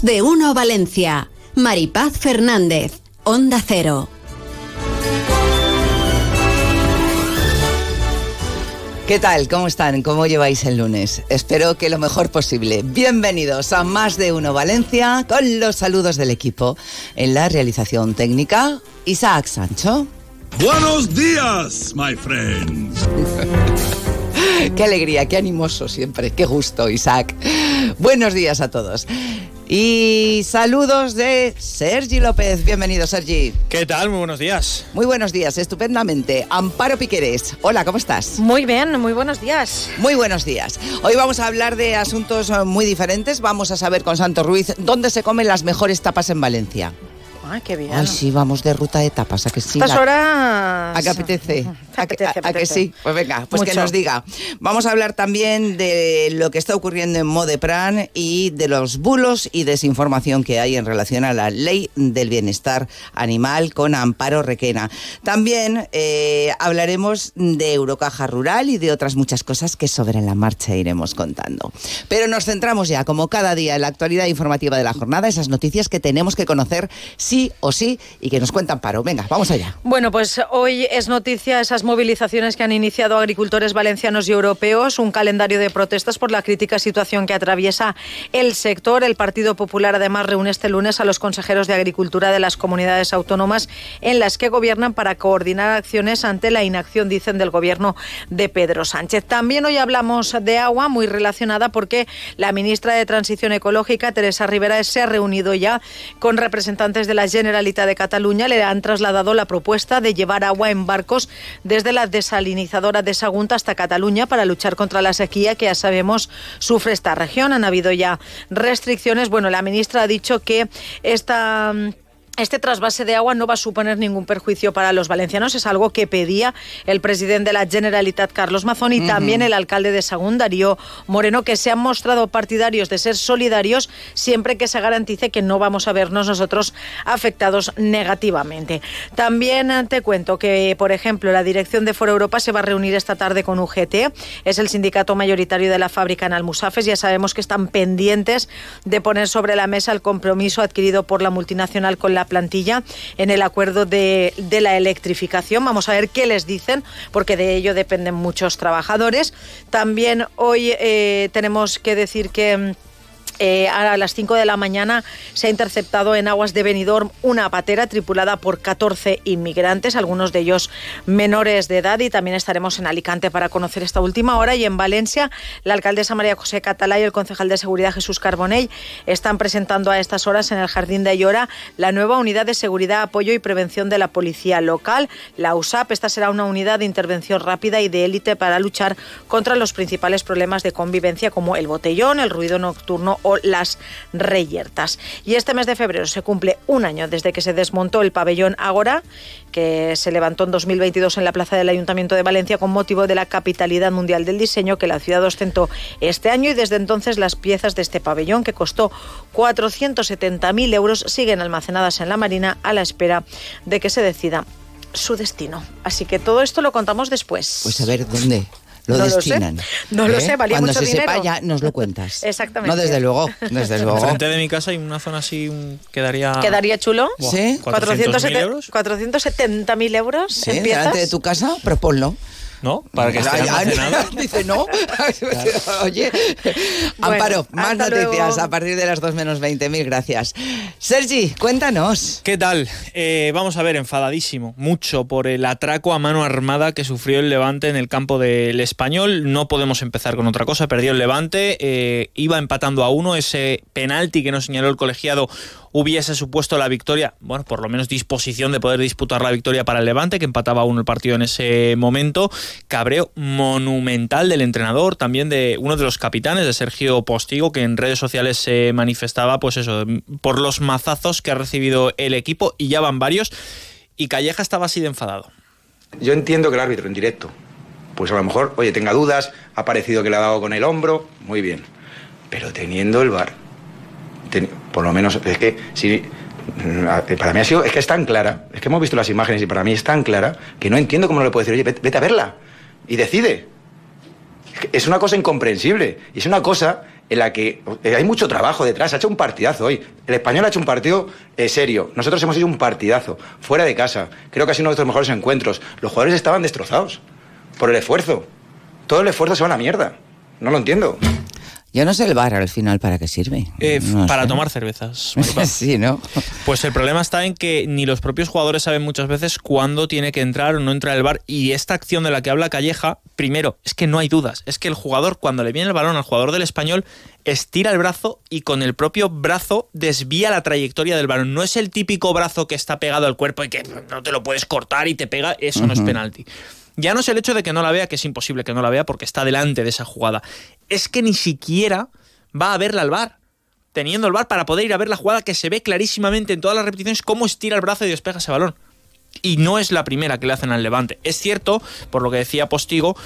Más de uno Valencia. Maripaz Fernández, Onda Cero. ¿Qué tal? ¿Cómo están? ¿Cómo lleváis el lunes? Espero que lo mejor posible. Bienvenidos a Más de Uno Valencia con los saludos del equipo. En la realización técnica, Isaac Sancho. Buenos días, my friends. qué alegría, qué animoso siempre, qué gusto, Isaac. Buenos días a todos. Y saludos de Sergi López. Bienvenido, Sergi. ¿Qué tal? Muy buenos días. Muy buenos días, estupendamente. Amparo Piqueres. Hola, ¿cómo estás? Muy bien, muy buenos días. Muy buenos días. Hoy vamos a hablar de asuntos muy diferentes. Vamos a saber con Santo Ruiz dónde se comen las mejores tapas en Valencia. Ay, qué bien. Ay, sí, vamos de ruta de tapas, ¿a que sí? Estas horas... ¿A qué apetece? ¿A, apetece, ¿A, que sí? Pues venga, pues que nos diga. Vamos a hablar también de lo que está ocurriendo en Modepran y de los bulos y desinformación que hay en relación a la ley del bienestar animal con Amparo Requena. También eh, hablaremos de Eurocaja Rural y de otras muchas cosas que sobre la marcha iremos contando. Pero nos centramos ya, como cada día, en la actualidad informativa de la jornada, esas noticias que tenemos que conocer sí o sí y que nos cuentan paro. Venga, vamos allá. Bueno, pues hoy es noticia esas movilizaciones que han iniciado agricultores valencianos y europeos, un calendario de protestas por la crítica situación que atraviesa el sector. El Partido Popular además reúne este lunes a los consejeros de Agricultura de las comunidades autónomas en las que gobiernan para coordinar acciones ante la inacción, dicen, del gobierno de Pedro Sánchez. También hoy hablamos de agua, muy relacionada porque la ministra de Transición Ecológica, Teresa Rivera, se ha reunido ya con representantes de la Generalitat de Cataluña le han trasladado la propuesta de llevar agua en barcos desde la desalinizadora de Sagunta hasta Cataluña para luchar contra la sequía que ya sabemos sufre esta región. Han habido ya restricciones. Bueno, la ministra ha dicho que esta este trasvase de agua no va a suponer ningún perjuicio para los valencianos, es algo que pedía el presidente de la Generalitat, Carlos Mazón, y también el alcalde de Sagún, Darío Moreno, que se han mostrado partidarios de ser solidarios siempre que se garantice que no vamos a vernos nosotros afectados negativamente. También te cuento que, por ejemplo, la dirección de Foro Europa se va a reunir esta tarde con UGT, es el sindicato mayoritario de la fábrica en Almusafes, ya sabemos que están pendientes de poner sobre la mesa el compromiso adquirido por la multinacional con la plantilla en el acuerdo de, de, la electrificación. Vamos a ver qué les dicen, porque de ello dependen muchos trabajadores. También hoy eh, tenemos que decir que eh, a las 5 de la mañana se ha interceptado en aguas de Benidorm una patera tripulada por 14 inmigrantes, algunos de ellos menores de edad, y también estaremos en Alicante para conocer esta última hora. Y en Valencia, la alcaldesa María José Catalá y el concejal de Seguridad Jesús Carbonell están presentando a estas horas en el Jardín de Ayora la nueva unidad de seguridad, apoyo y prevención de la policía local, la USAP. Esta será una unidad de intervención rápida y de élite para luchar contra los principales problemas de convivencia como el botellón, el ruido nocturno o las reyertas. Y este mes de febrero se cumple un año desde que se desmontó el pabellón Agora, que se levantó en 2022 en la plaza del Ayuntamiento de Valencia con motivo de la capitalidad mundial del diseño que la ciudad ostentó este año y desde entonces las piezas de este pabellón que costó 470.000 euros siguen almacenadas en la Marina a la espera de que se decida su destino. Así que todo esto lo contamos después. Pues a ver, ¿dónde? Lo no destinan. Lo sé. No lo ¿Eh? sé, valía Cuando mucho se dinero. sepa ya nos lo cuentas. Exactamente. No, desde luego, desde luego. Frente de mi casa hay una zona así un- que daría... ¿Quedaría chulo? Buah, ¿Sí? 400.000 euros. 470.000 euros Sí, en piezas. delante de tu casa, proponlo. ¿No? Para que esté Ay, ay, almacenado. Dice no. Oye, Amparo, más noticias luego. a partir de las 2 menos 20. Mil gracias. Sergi, cuéntanos. ¿Qué tal? Eh, vamos a ver, enfadadísimo, mucho por el atraco a mano armada que sufrió el Levante en el campo del Español. No podemos empezar con otra cosa, perdió el Levante, eh, iba empatando a uno, ese penalti que nos señaló el colegiado hubiese supuesto la victoria, bueno, por lo menos disposición de poder disputar la victoria para el Levante, que empataba uno el partido en ese momento. Cabreo monumental del entrenador, también de uno de los capitanes, de Sergio Postigo, que en redes sociales se manifestaba, pues eso, por los mazazos que ha recibido el equipo, y ya van varios, y Calleja estaba así de enfadado. Yo entiendo que el árbitro en directo, pues a lo mejor, oye, tenga dudas, ha parecido que le ha dado con el hombro, muy bien. Pero teniendo el bar, por lo menos, es que si. Para mí ha sido, es que es tan clara, es que hemos visto las imágenes y para mí es tan clara que no entiendo cómo no le puede decir, oye, vete, a verla y decide. Es una cosa incomprensible es una cosa en la que eh, hay mucho trabajo detrás. Ha hecho un partidazo hoy. El español ha hecho un partido eh, serio. Nosotros hemos hecho un partidazo, fuera de casa. Creo que ha sido uno de nuestros mejores encuentros. Los jugadores estaban destrozados por el esfuerzo. Todo el esfuerzo se va a la mierda. No lo entiendo. Yo no sé el bar al final para qué sirve. Eh, para tomar cervezas. sí, ¿no? Pues el problema está en que ni los propios jugadores saben muchas veces cuándo tiene que entrar o no entrar el bar. Y esta acción de la que habla Calleja, primero, es que no hay dudas. Es que el jugador, cuando le viene el balón al jugador del español, estira el brazo y con el propio brazo desvía la trayectoria del balón. No es el típico brazo que está pegado al cuerpo y que no te lo puedes cortar y te pega. Eso no es penalti. Ya no es el hecho de que no la vea, que es imposible que no la vea porque está delante de esa jugada. Es que ni siquiera va a verla al bar. Teniendo el bar para poder ir a ver la jugada que se ve clarísimamente en todas las repeticiones cómo estira el brazo y despeja ese balón. Y no es la primera que le hacen al Levante. Es cierto, por lo que decía Postigo,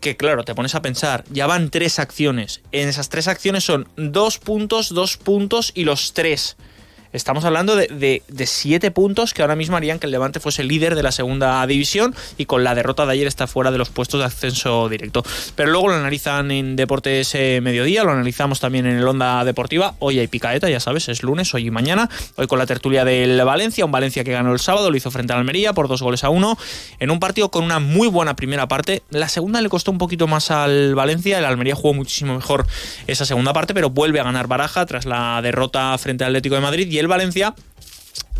que claro, te pones a pensar, ya van tres acciones. En esas tres acciones son dos puntos, dos puntos y los tres. Estamos hablando de, siete puntos que ahora mismo harían que el Levante fuese líder de la segunda división y con la derrota de ayer está fuera de los puestos de ascenso directo. Pero luego lo analizan en Deportes eh, Mediodía, lo analizamos también en el Onda Deportiva. Hoy hay picaeta, ya sabes, es lunes, hoy y mañana. Hoy con la tertulia del Valencia, un Valencia que ganó el sábado, lo hizo frente al Almería por dos goles a uno, en un partido con una muy buena primera parte. La segunda le costó un poquito más al Valencia, el Almería jugó muchísimo mejor esa segunda parte, pero vuelve a ganar Baraja tras la derrota frente al Atlético de Madrid el Valencia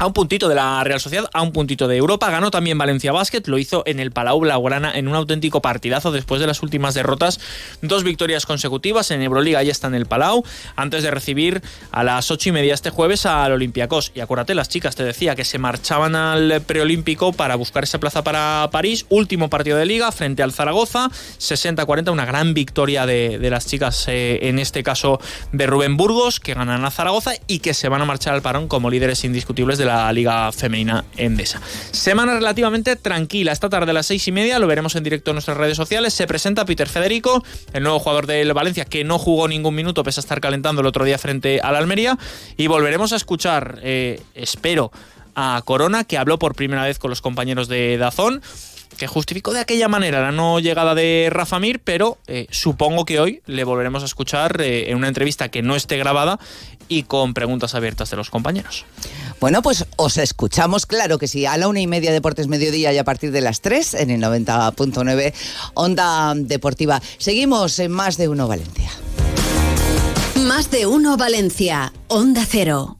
a un puntito de la Real Sociedad, a un puntito de Europa. Ganó también Valencia Basket, lo hizo en el Palau Blaugrana en un auténtico partidazo después de las últimas derrotas. Dos victorias consecutivas en Euroliga, ya está en el Palau, antes de recibir a las ocho y media este jueves al Olympiacos. Y acuérdate, las chicas, te decía, que se marchaban al preolímpico para buscar esa plaza para París. Último partido de liga frente al Zaragoza, 60-40, una gran victoria de, las chicas, eh, en este caso de Rubén Burgos, que ganan a Zaragoza y que se van a marchar al parón como líderes indiscutibles de la Liga Femenina Endesa. Semana relativamente tranquila. Esta tarde a las seis y media lo veremos en directo en nuestras redes sociales. Se presenta Peter Federico, el nuevo jugador del Valencia, que no jugó ningún minuto pese a estar calentando el otro día frente al Almería. Y volveremos a escuchar, eh, espero, a Corona, que habló por primera vez con los compañeros de Dazón que justificó de aquella manera la no llegada de Rafa Mir, pero eh, supongo que hoy le volveremos a escuchar eh, en una entrevista que no esté grabada y con preguntas abiertas de los compañeros. Bueno, pues os escuchamos, claro que sí, a la una y media Deportes Mediodía y a partir de las tres en el 90.9 Onda Deportiva. Seguimos en Más de Uno Valencia. Más de Uno Valencia, Onda Cero.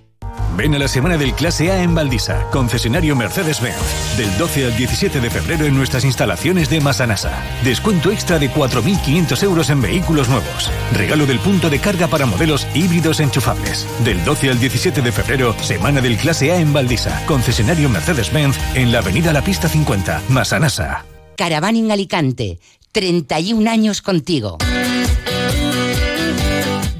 Ven a la semana del Clase A en Valdisa, concesionario Mercedes-Benz. Del 12 al 17 de febrero en nuestras instalaciones de Masanasa. Descuento extra de 4.500 euros en vehículos nuevos. Regalo del punto de carga para modelos híbridos enchufables. Del 12 al 17 de febrero, semana del Clase A en Valdisa, concesionario Mercedes-Benz en la avenida La Pista 50, Masanasa. Caravaning Alicante, 31 años contigo.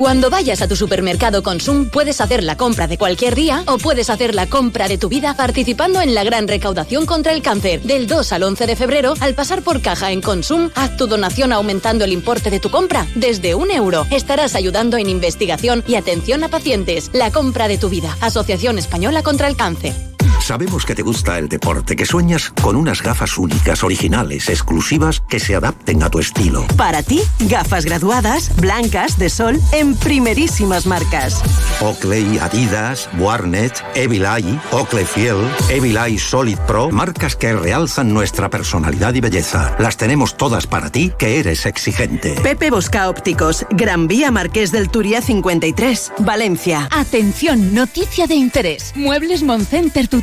Cuando vayas a tu supermercado Consum, puedes hacer la compra de cualquier día o puedes hacer la compra de tu vida participando en la gran recaudación contra el cáncer. Del 2 al 11 de febrero, al pasar por caja en Consum, haz tu donación aumentando el importe de tu compra desde un euro. Estarás ayudando en investigación y atención a pacientes. La compra de tu vida. Asociación Española contra el Cáncer. Sabemos que te gusta el deporte, que sueñas con unas gafas únicas, originales, exclusivas, que se adapten a tu estilo. Para ti, gafas graduadas, blancas, de sol, en primerísimas marcas. Oakley, Adidas, Warnet, Evil Eye, Oakley Fiel, Evil Eye Solid Pro, marcas que realzan nuestra personalidad y belleza. Las tenemos todas para ti, que eres exigente. Pepe Bosca Ópticos, Gran Vía Marqués del Turia 53, Valencia. Atención, noticia de interés. Muebles Moncenter, tu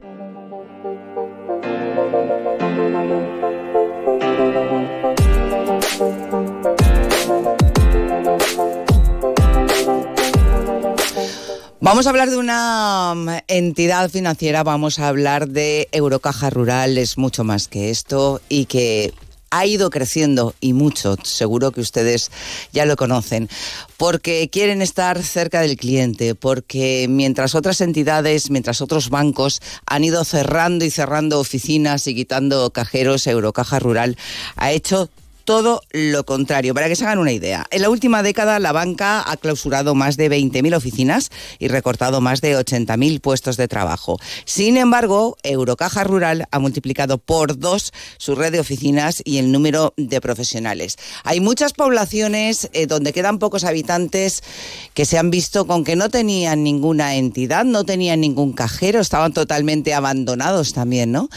Vamos a hablar de una mm, entidad financiera, vamos a hablar de Eurocaja Rural, es mucho más que esto y que ha ido creciendo y mucho, seguro que ustedes ya lo conocen, porque quieren estar cerca del cliente, porque mientras otras entidades, mientras otros bancos han ido cerrando y cerrando oficinas y quitando cajeros, Eurocaja Rural ha hecho todo lo contrario. Para que se hagan una idea, en la última década la banca ha clausurado más de 20.000 oficinas y recortado más de 80.000 puestos de trabajo. Sin embargo, Eurocaja Rural ha multiplicado por dos su red de oficinas y el número de profesionales. Hay muchas poblaciones eh, donde quedan pocos habitantes que se han visto con que no tenían ninguna entidad, no tenían ningún cajero, estaban totalmente abandonados también, ¿no?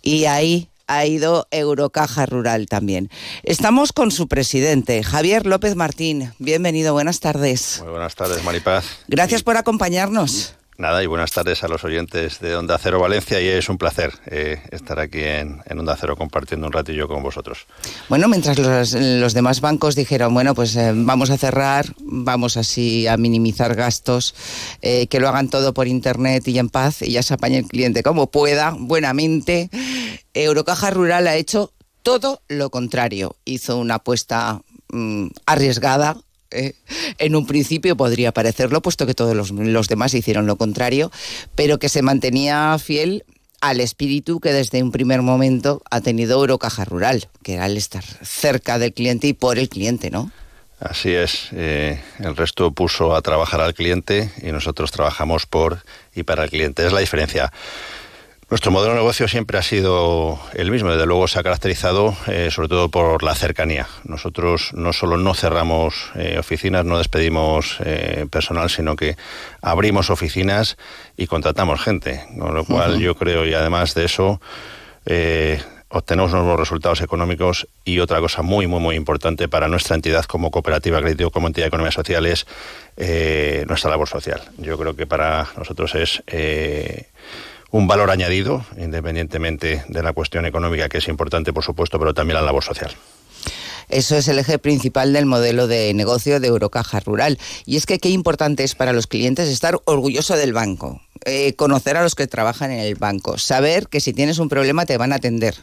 Y ahí ha ido Eurocaja Rural también. Estamos con su presidente, Javier López Martín. Bienvenido, buenas tardes. Muy buenas tardes, Maripaz. Gracias por acompañarnos. Nada, y buenas tardes a los oyentes de Onda Cero Valencia y es un placer eh, estar aquí en, Onda Cero compartiendo un ratillo con vosotros. Bueno, mientras los, demás bancos dijeron, bueno, pues eh, vamos a cerrar, vamos así a minimizar gastos, eh, que lo hagan todo por Internet y en paz y ya se apañe el cliente como pueda, buenamente, Eurocaja Rural ha hecho todo lo contrario. Hizo una apuesta mm, arriesgada, eh, en un principio podría parecerlo, puesto que todos los, demás hicieron lo contrario, pero que se mantenía fiel al espíritu que desde un primer momento ha tenido Eurocaja Rural, que era el estar cerca del cliente y por el cliente, ¿no? Así es. Eh, el resto puso a trabajar al cliente y nosotros trabajamos por y para el cliente. Es la diferencia. Nuestro modelo de negocio siempre ha sido el mismo, desde luego se ha caracterizado eh, sobre todo por la cercanía. Nosotros no solo no cerramos eh, oficinas, no despedimos eh, personal, sino que abrimos oficinas y contratamos gente, con lo cual yo creo, y además de eso, obtenemos nuevos resultados económicos y otra cosa muy, muy, muy importante para nuestra entidad como cooperativa crédito, como entidad de economía social, es nuestra labor social. Yo creo que para nosotros es un valor añadido, independientemente de la cuestión económica, que es importante, por supuesto, pero también la labor social. Eso es el eje principal del modelo de negocio de Eurocaja Rural. Y es que qué importante es para los clientes estar orgulloso del banco, eh, conocer a los que trabajan en el banco, saber que si tienes un problema te van a atender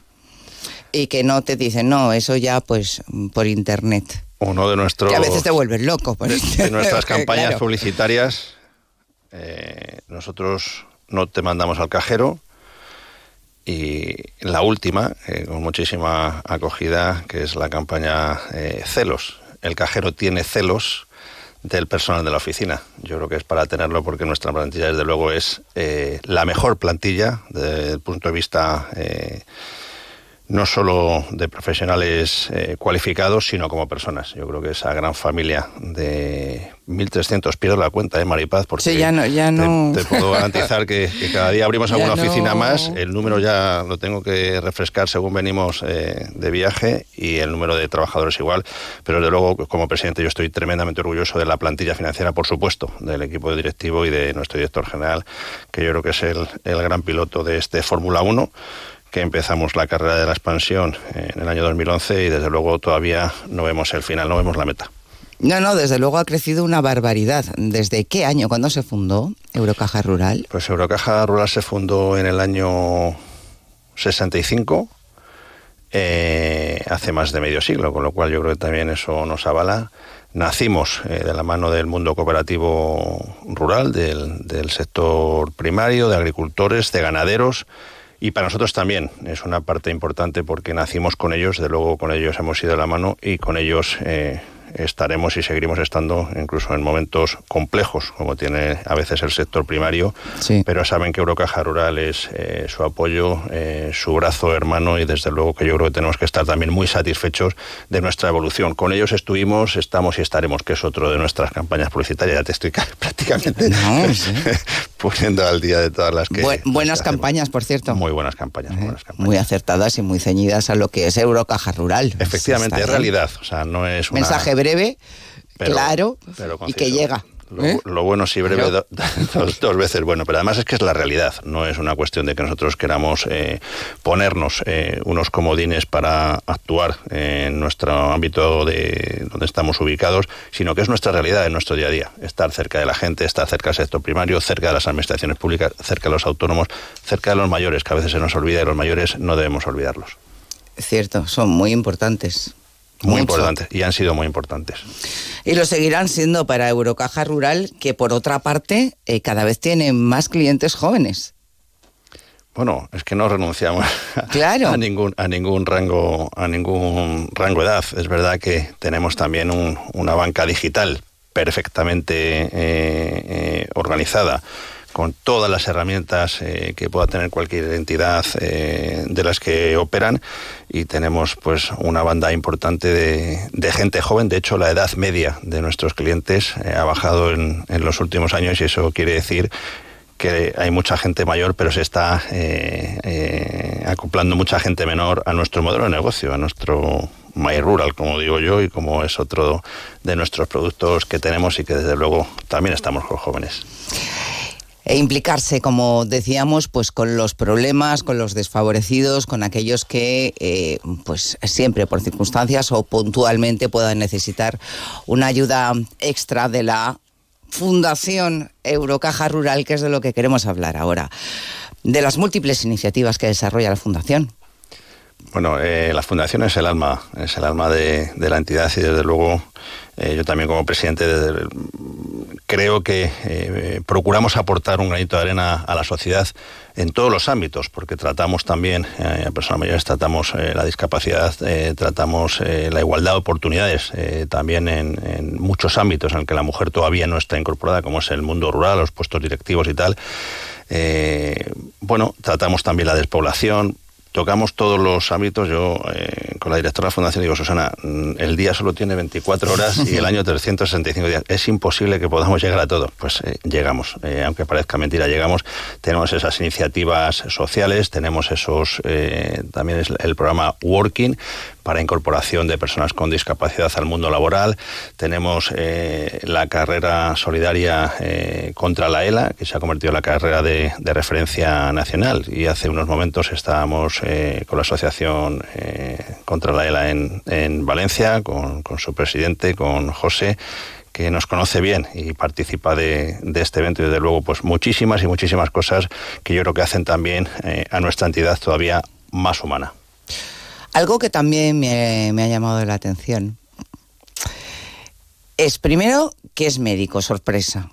y que no te dicen, no, eso ya pues por internet. Uno de nuestros... Que a veces te vuelves loco. Por de nuestras campañas publicitarias, eh, nosotros no te mandamos al cajero. Y la última, eh, con muchísima acogida, que es la campaña eh, Celos. El cajero tiene celos del personal de la oficina. Yo creo que es para tenerlo porque nuestra plantilla, desde luego, es eh, la mejor plantilla desde el punto de vista no solo de profesionales eh, cualificados, sino como personas. Yo creo que esa gran familia de 1.300, pierdo la cuenta, ¿eh, Maripaz? Porque sí, ya no... Ya no... Te, puedo garantizar que, cada día abrimos alguna oficina más. El número ya lo tengo que refrescar según venimos eh, de viaje y el número de trabajadores igual. Pero desde luego, como presidente, yo estoy tremendamente orgulloso de la plantilla financiera, por supuesto, del equipo directivo y de nuestro director general, que yo creo que es el, el gran piloto de este Fórmula 1 que empezamos la carrera de la expansión en el año 2011 y desde luego todavía no vemos el final, no vemos la meta. No, no, desde luego ha crecido una barbaridad. ¿Desde qué año? ¿Cuándo se fundó Eurocaja Rural? Pues Eurocaja Rural se fundó en el año 65, eh, hace más de medio siglo, con lo cual yo creo que también eso nos avala. Nacimos eh, de la mano del mundo cooperativo rural, del sector primario, de agricultores, de ganaderos, Y para nosotros también es una parte importante porque nacimos con ellos, de luego con ellos hemos ido a la mano y con ellos eh, estaremos y seguiremos estando incluso en momentos complejos, como tiene a veces el sector primario, pero saben que Eurocaja Rural es eh, su apoyo, eh, su brazo hermano y desde luego que yo creo que tenemos que estar también muy satisfechos de nuestra evolución. Con ellos estuvimos, estamos y estaremos, que es otro de nuestras campañas publicitarias. Ya te estoy prácticamente poniendo al día de todas las que... buenas campañas, por cierto. Muy buenas campañas, muy buenas campañas. Muy acertadas y muy ceñidas a lo que es Eurocaja Rural. Efectivamente, es realidad. O sea, no es. Mensaje breve, claro y que llega. ¿Eh? Lo, bueno sí breve dos, veces bueno, pero además es que es la realidad, no es una cuestión de que nosotros queramos eh, ponernos eh, unos comodines para actuar en nuestro ámbito de donde estamos ubicados, sino que es nuestra realidad en nuestro día a día, estar cerca de la gente, estar cerca del sector primario, cerca de las administraciones públicas, cerca de los autónomos, cerca de los mayores, que a veces se nos olvida y los mayores no debemos olvidarlos. Cierto, son muy importantes. Muy importantes y han sido muy importantes. Y lo seguirán siendo para Eurocaja Rural, que por otra parte eh, cada vez tiene más clientes jóvenes. Bueno, es que no renunciamos a ningún a ningún rango a ningún rango edad. Es verdad que tenemos también una banca digital perfectamente eh, eh, organizada con todas las herramientas eh, que pueda tener cualquier entidad eh, de las que operan y tenemos pues una banda importante de, gente joven. De hecho, la edad media de nuestros clientes eh, ha bajado en, los últimos años y eso quiere decir que hay mucha gente mayor, pero se está acoplando mucha gente menor a nuestro modelo de negocio, a nuestro My Rural, como digo yo, y como es otro de nuestros productos que tenemos y que desde luego también estamos con jóvenes e implicarse, como decíamos, pues con los problemas, con los desfavorecidos, con aquellos que eh, pues siempre por circunstancias o puntualmente puedan necesitar una ayuda extra de la Fundación Eurocaja Rural, que es de lo que queremos hablar ahora, de las múltiples iniciativas que desarrolla la Fundación. Bueno, eh, la Fundación es el alma, es el alma de, la entidad y desde luego eh, yo también como presidente creo que eh, procuramos aportar un granito de arena a la sociedad en todos los ámbitos, porque tratamos también eh, a personas mayores, tratamos la discapacidad, tratamos la igualdad de oportunidades, también en, en, muchos ámbitos en el que la mujer todavía no está incorporada, como es el mundo rural, los puestos directivos y tal. bueno, tratamos también la despoblación, tocamos todos los ámbitos. Yo, eh, con la directora de la Fundación, digo, Susana, mm, el día solo tiene 24 horas y el año 365 días. Es imposible que podamos llegar a todo. Pues eh, llegamos, eh, aunque parezca mentira, llegamos. Tenemos esas iniciativas sociales, tenemos esos, también es el programa Working, para incorporación de personas con discapacidad al mundo laboral. Tenemos eh, la carrera solidaria eh, contra la ELA, que se ha convertido en la carrera de, referencia nacional. Y hace unos momentos estábamos eh, con la Asociación contra la ELA en, Valencia, con, su presidente, con José que nos conoce bien y participa de, este evento y desde luego pues muchísimas y muchísimas cosas que yo creo que hacen también a nuestra entidad todavía más humana. Algo que también me, ha llamado la atención es primero que es médico, sorpresa.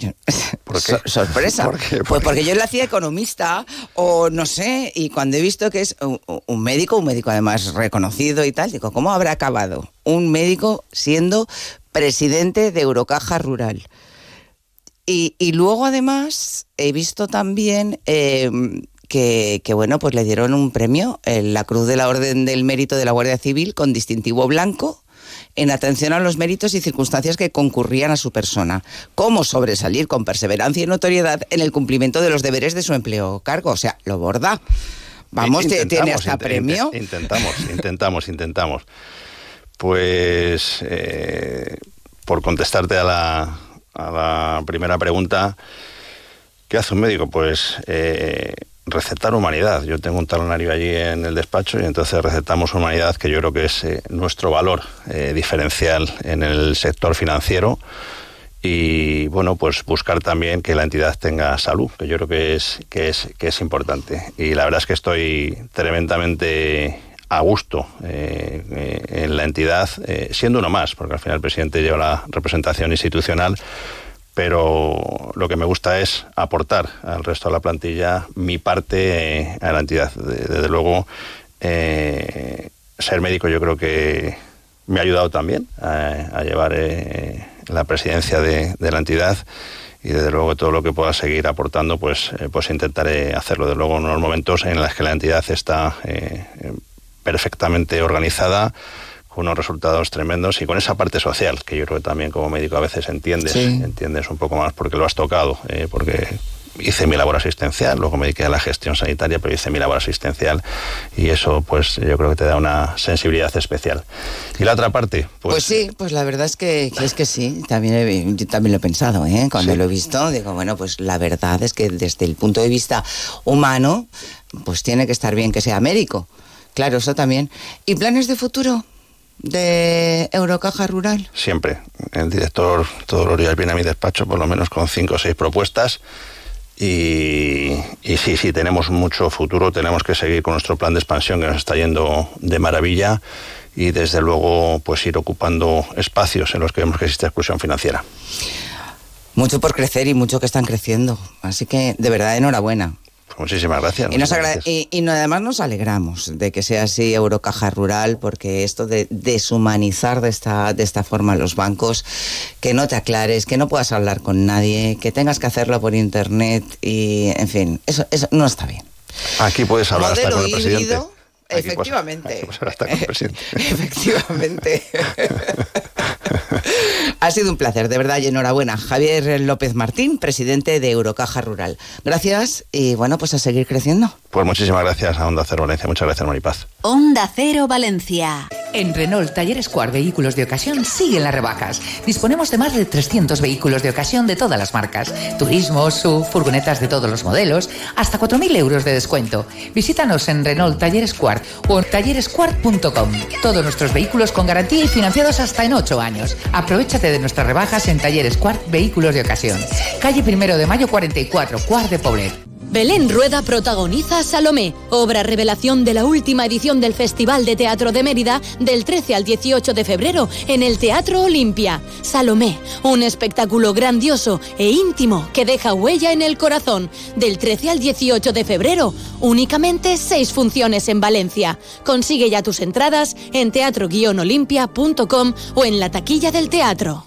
¿Por qué? sorpresa. Pues porque yo le hacía economista o no sé, y cuando he visto que es un, médico, un médico además reconocido y tal, digo, ¿cómo habrá acabado un médico siendo presidente de Eurocaja Rural? Y, luego además he visto también eh, que, bueno, pues le dieron un premio, la Cruz de la Orden del Mérito de la Guardia Civil con distintivo blanco en atención a los méritos y circunstancias que concurrían a su persona, cómo sobresalir con perseverancia y notoriedad en el cumplimiento de los deberes de su empleo o cargo, o sea, lo borda. Vamos, tiene hasta premio. Intentamos, intentamos, intentamos. Pues, eh, por contestarte a la, a la primera pregunta, ¿qué hace un médico? Pues eh, recetar humanidad. Yo tengo un talonario allí en el despacho y entonces recetamos humanidad, que yo creo que es eh, nuestro valor eh, diferencial en el sector financiero. Y bueno, pues buscar también que la entidad tenga salud, que yo creo que es, que es, que es importante. Y la verdad es que estoy tremendamente a gusto eh, en la entidad, siendo uno más, porque al final el presidente lleva la representación institucional pero lo que me gusta es aportar al resto de la plantilla mi parte eh, a la entidad. Desde luego, eh, ser médico yo creo que me ha ayudado también a, llevar eh, la presidencia de, la entidad y desde luego todo lo que pueda seguir aportando pues pues intentaré hacerlo de luego en unos momentos en los que la entidad está perfectamente organizada unos resultados tremendos y con esa parte social, que yo creo que también como médico a veces entiendes, entiendes un poco más porque lo has tocado, eh, porque hice mi labor asistencial, luego me dediqué a la gestión sanitaria, pero hice mi labor asistencial y eso pues yo creo que te da una sensibilidad especial. Y la otra parte, pues... Pues sí, pues la verdad es que, es que sí, también, yo también lo he pensado, ¿eh? cuando lo he visto, digo, bueno, pues la verdad es que desde el punto de vista humano, pues tiene que estar bien que sea médico. Claro, eso también. ¿Y planes de futuro? De Eurocaja Rural? Siempre. El director todos los días viene a mi despacho, por lo menos con cinco o seis propuestas. Y, sí, sí, tenemos mucho futuro, tenemos que seguir con nuestro plan de expansión que nos está yendo de maravilla y desde luego pues ir ocupando espacios en los que vemos que existe exclusión financiera. Mucho por crecer y mucho que están creciendo. Así que de verdad enhorabuena. Muchísimas gracias. Y, y, además nos alegramos de que sea así Eurocaja Rural, porque esto de deshumanizar de esta, de esta forma los bancos, que no te aclares, que no puedas hablar con nadie, que tengas que hacerlo por internet y, en fin, eso, eso no está bien. Aquí puedes hablar hasta con el presidente. Efectivamente. Efectivamente. ha sido un placer, de verdad, y enhorabuena. Javier López Martín, presidente de Eurocaja Rural. Gracias y bueno, pues a seguir creciendo. Pues muchísimas gracias a Onda Cero Valencia. Muchas gracias, Maripaz. Onda Cero Valencia. En Renault Talleres Cuar Vehículos de Ocasión siguen las rebajas. Disponemos de más de 300 vehículos de ocasión de todas las marcas. Turismo, SUV, furgonetas de todos los modelos, hasta 4.000 euros de descuento. Visítanos en Renault Talleres Cuar o en tallerescuart.com. Todos nuestros vehículos con garantía y financiados hasta en 8 años. Aprovechate de nuestras rebajas en Talleres Cuart Vehículos de Ocasión. Calle Primero de Mayo 44, Cuart de Poblet. Belén Rueda protagoniza Salomé, obra revelación de la última edición del Festival de Teatro de Mérida del 13 al 18 de febrero en el Teatro Olimpia. Salomé, un espectáculo grandioso e íntimo que deja huella en el corazón. Del 13 al 18 de febrero, únicamente seis funciones en Valencia. Consigue ya tus entradas en teatro-olimpia.com o en la taquilla del teatro.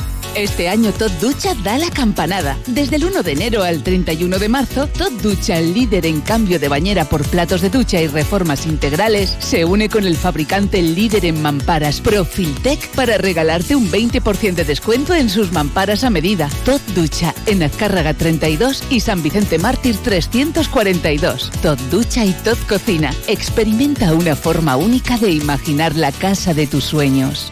Este año Todd Ducha da la campanada. Desde el 1 de enero al 31 de marzo, Todd Ducha, líder en cambio de bañera por platos de ducha y reformas integrales, se une con el fabricante líder en mamparas Profiltec para regalarte un 20% de descuento en sus mamparas a medida. Todd Ducha, en Azcárraga 32 y San Vicente Mártir 342. Todd Ducha y Todd Cocina. Experimenta una forma única de imaginar la casa de tus sueños.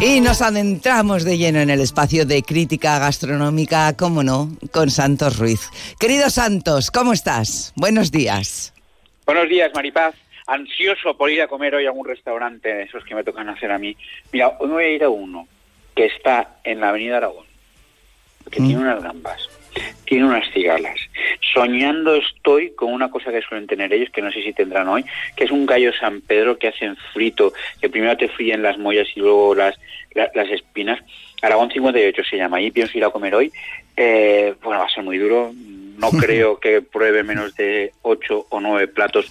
Y nos adentramos de lleno en el espacio de crítica gastronómica, cómo no, con Santos Ruiz. Querido Santos, ¿cómo estás? Buenos días. Buenos días, Maripaz. Ansioso por ir a comer hoy a un restaurante, esos que me tocan hacer a mí. Mira, hoy voy a ir a uno que está en la Avenida Aragón, que tiene mm. unas gambas tiene unas cigalas. Soñando estoy con una cosa que suelen tener ellos, que no sé si tendrán hoy, que es un gallo San Pedro que hacen frito, que primero te fríen las mollas y luego las, las, espinas. Aragón 58 se llama, ahí pienso ir a comer hoy. Eh, bueno, va a ser muy duro, no creo que pruebe menos de 8 o 9 platos,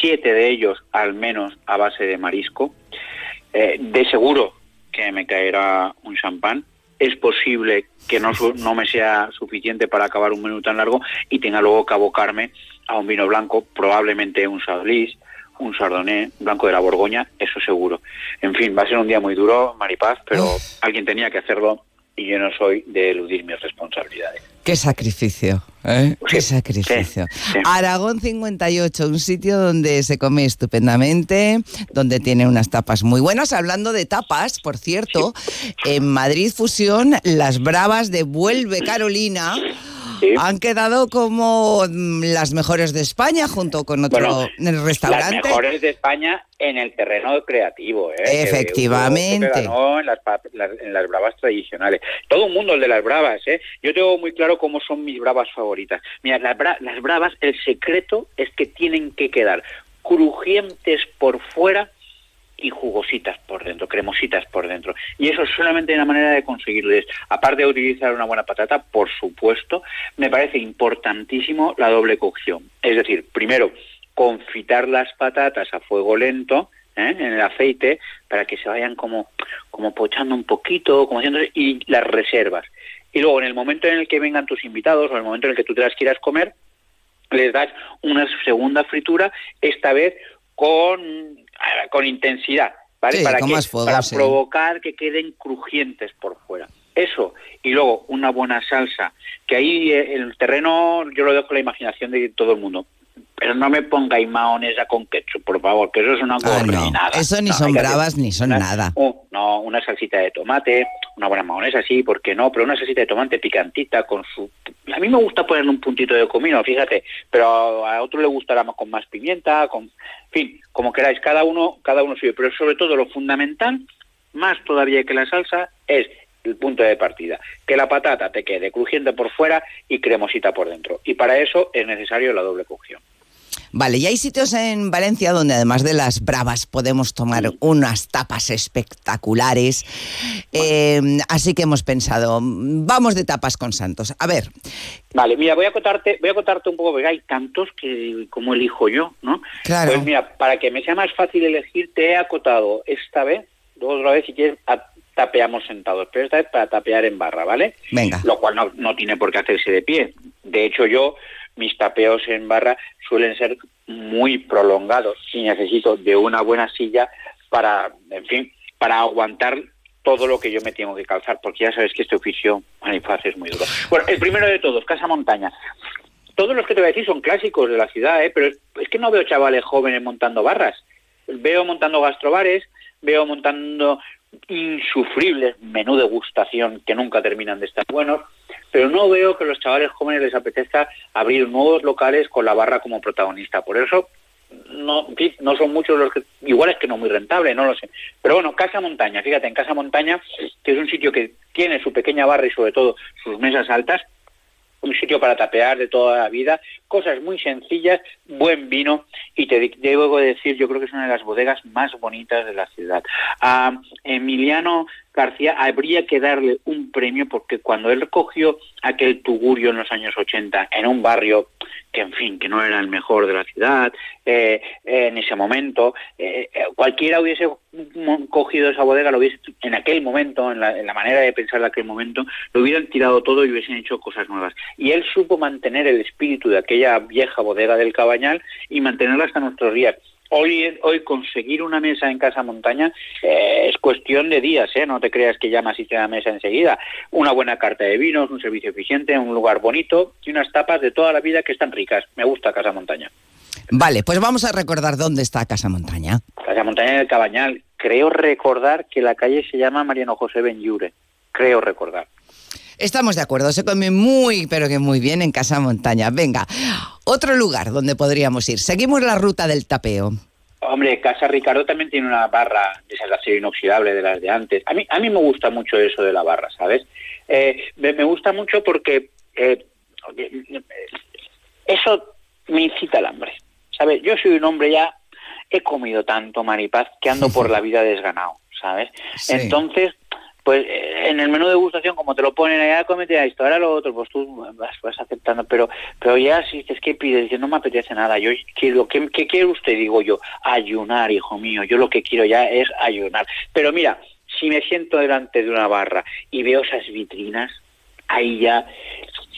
siete de ellos al menos a base de marisco. Eh, de seguro que me caerá un champán es posible que no, no me sea suficiente para acabar un menú tan largo y tenga luego que abocarme a un vino blanco, probablemente un Chablis, un Chardonnay, blanco de la Borgoña, eso seguro. En fin, va a ser un día muy duro, Maripaz, pero alguien tenía que hacerlo y yo no soy de eludir mis responsabilidades. Qué sacrificio, ¿eh? Qué sacrificio. Aragón 58, un sitio donde se come estupendamente, donde tiene unas tapas muy buenas. Hablando de tapas, por cierto, en Madrid Fusión, las bravas de Vuelve Carolina han quedado como mm, las mejores de España junto con otro restaurante. Las mejores de España en el terreno creativo, ¿eh? Efectivamente. en, las, en las bravas tradicionales. Todo el mundo el de las bravas, ¿eh? Yo tengo muy claro cómo son mis bravas favoritas. Mira, las, las bravas, el secreto es que tienen que quedar crujientes por fuera y jugositas por dentro, cremositas por dentro. Y eso es solamente una manera de conseguirlo. aparte de utilizar una buena patata, por supuesto, me parece importantísimo la doble cocción. Es decir, primero, confitar las patatas a fuego lento, ¿eh? en el aceite, para que se vayan como, como pochando un poquito, como haciéndose, y las reservas. Y luego, en el momento en el que vengan tus invitados, o en el momento en el que tú te las quieras comer, les das una segunda fritura, esta vez con con intensidad, ¿vale? para que, para provocar que queden crujientes por fuera. Eso, y luego una buena salsa, que ahí eh, el terreno yo lo dejo a la imaginación de todo el mundo pero no me pongáis maonesa con ketchup, por favor, que eso es una ah, Eso ni son bravas ni son nada. no, una salsita de tomate, una buena maonesa, sí, ¿por qué no? Pero una salsita de tomate picantita con su... A mí me gusta ponerle un puntito de comino, fíjate, pero a otro le gustará más con más pimienta, con... En fin, como queráis, cada uno, cada uno suyo, pero sobre todo lo fundamental, más todavía que la salsa, es el punto de partida, que la patata te quede crujiente por fuera y cremosita por dentro. Y para eso es necesario la doble cocción. Vale, y hay sitios en Valencia donde además de las bravas podemos tomar unas tapas espectaculares. Eh, así que hemos pensado, vamos de tapas con Santos. A ver. Vale, mira, voy a contarte, voy a contarte un poco, porque hay tantos que como elijo yo, ¿no? Claro. Pues mira, para que me sea más fácil elegir, te he acotado esta vez, otra vez si quieres, tapeamos sentados, pero esta vez para tapear en barra, ¿vale? Venga. Lo cual no, no tiene por qué hacerse de pie. De hecho, yo mis tapeos en barra suelen ser muy prolongados y necesito de una buena silla para, en fin, para aguantar todo lo que yo me tengo que calzar, porque ya sabes que este oficio manifaz es muy duro. Bueno, el primero de todos, Casa Montaña. Todos los que te voy a decir son clásicos de la ciudad, ¿eh? pero es que no veo chavales jóvenes montando barras. Veo montando gastrobares, veo montando insufribles menú de gustación que nunca terminan de estar buenos, pero no veo que los chavales jóvenes les apetezca abrir nuevos locales con la barra como protagonista. Por eso no, no son muchos los que, igual es que no muy rentable, no lo sé. Pero bueno, Casa Montaña, fíjate, en Casa Montaña, que es un sitio que tiene su pequeña barra y sobre todo sus mesas altas, un sitio para tapear de toda la vida, cosas muy sencillas, buen vino y te debo decir, yo creo que es una de las bodegas más bonitas de la ciudad. A Emiliano García habría que darle un premio porque cuando él cogió aquel tugurio en los años 80 en un barrio que en fin, que no era el mejor de la ciudad, eh, en ese momento, eh, eh, cualquiera hubiese cogido esa bodega, lo hubiese, en aquel momento, en la, en la, manera de pensar de aquel momento, lo hubieran tirado todo y hubiesen hecho cosas nuevas. Y él supo mantener el espíritu de aquella vieja bodega del Cabañal y mantenerla hasta nuestros días. Hoy, hoy conseguir una mesa en Casa Montaña eh, es cuestión de días, ¿eh? no te creas que llamas y te da mesa enseguida. Una buena carta de vinos, un servicio eficiente, un lugar bonito y unas tapas de toda la vida que están ricas. Me gusta Casa Montaña. Vale, pues vamos a recordar dónde está Casa Montaña. Casa Montaña del Cabañal. Creo recordar que la calle se llama Mariano José Benyure. Creo recordar. Estamos de acuerdo, se come muy, pero que muy bien en Casa Montaña. Venga, otro lugar donde podríamos ir. Seguimos la ruta del tapeo. Hombre, Casa Ricardo también tiene una barra de esa acero inoxidable de las de antes. A mí, a mí me gusta mucho eso de la barra, ¿sabes? Eh, me, gusta mucho porque eh, eso me incita al hambre, ¿sabes? Yo soy un hombre ya, he comido tanto maripaz que ando por la vida desganado, ¿sabes? Entonces, pues eh, en el menú de gustación, como te lo ponen allá, comete esto, ahora lo otro, pues tú vas, vas aceptando, pero pero ya si dices que pides, dices, no me apetece nada, yo quiero, ¿qué, ¿qué quiere usted? Digo yo, ayunar, hijo mío, yo lo que quiero ya es ayunar. Pero mira, si me siento delante de una barra y veo esas vitrinas, ahí ya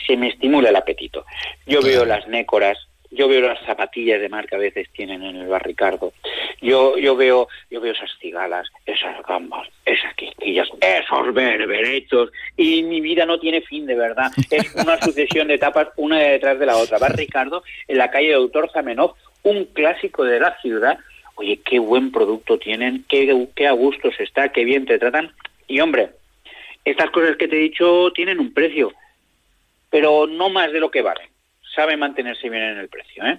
se me estimula el apetito. Yo veo las nécoras, yo veo las zapatillas de marca a veces tienen en el bar Ricardo. Yo, yo veo, yo veo esas cigalas, esas gambas, esas quisquillas, esos berberechos. Y mi vida no tiene fin, de verdad. Es una sucesión de etapas, una detrás de la otra. Bar Ricardo, en la calle Doctor Zamenhof, un clásico de la ciudad. Oye, qué buen producto tienen, qué, qué a gusto se está, qué bien te tratan. Y hombre, estas cosas que te he dicho tienen un precio, pero no más de lo que valen sabe mantenerse bien en el precio. ¿eh?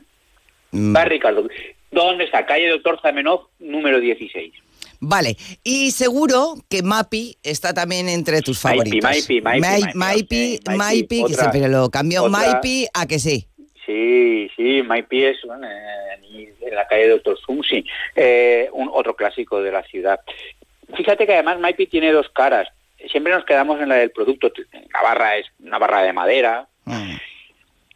Mm. Va Ricardo. ¿Dónde está? Calle Doctor Zamenhof, número 16. Vale, y seguro que Mapi está también entre tus favoritos. Maipi, Maipi, Maipi, Maipi, que siempre lo cambió. Maipi, a que sí. Sí, sí, Maipi es bueno, eh, en la calle Doctor Sumsi, eh, un otro clásico de la ciudad. Fíjate que además Maipi tiene dos caras. Siempre nos quedamos en la del producto. La barra es una barra de madera.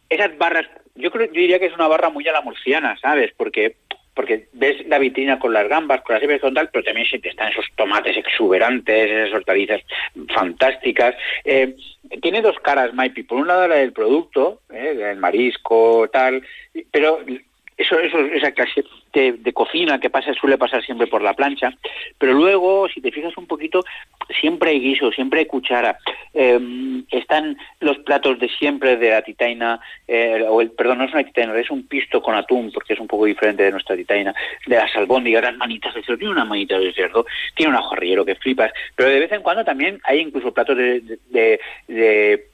Esas barras, yo creo, yo diría que es una barra muy a la murciana, ¿sabes? Porque porque ves la vitrina con las gambas, con las hebras con tal, pero también están esos tomates exuberantes, esas hortalizas fantásticas. Eh, tiene dos caras, Maipi. Por un lado la del producto, eh, el marisco, tal, pero eso, eso esa clase de, cocina que pasa suele pasar siempre por la plancha. Pero luego, si te fijas un poquito, siempre hay guiso, siempre hay cuchara. Eh, están los platos de siempre de la titaina, eh, o el, perdón, no es una titaina, es un pisto con atún, porque es un poco diferente de nuestra titaina, de las albóndigas, las manitas de cerdo, tiene una manita de cerdo, tiene un ajorrillero que flipas, pero de vez en cuando también hay incluso platos de, de- de- de,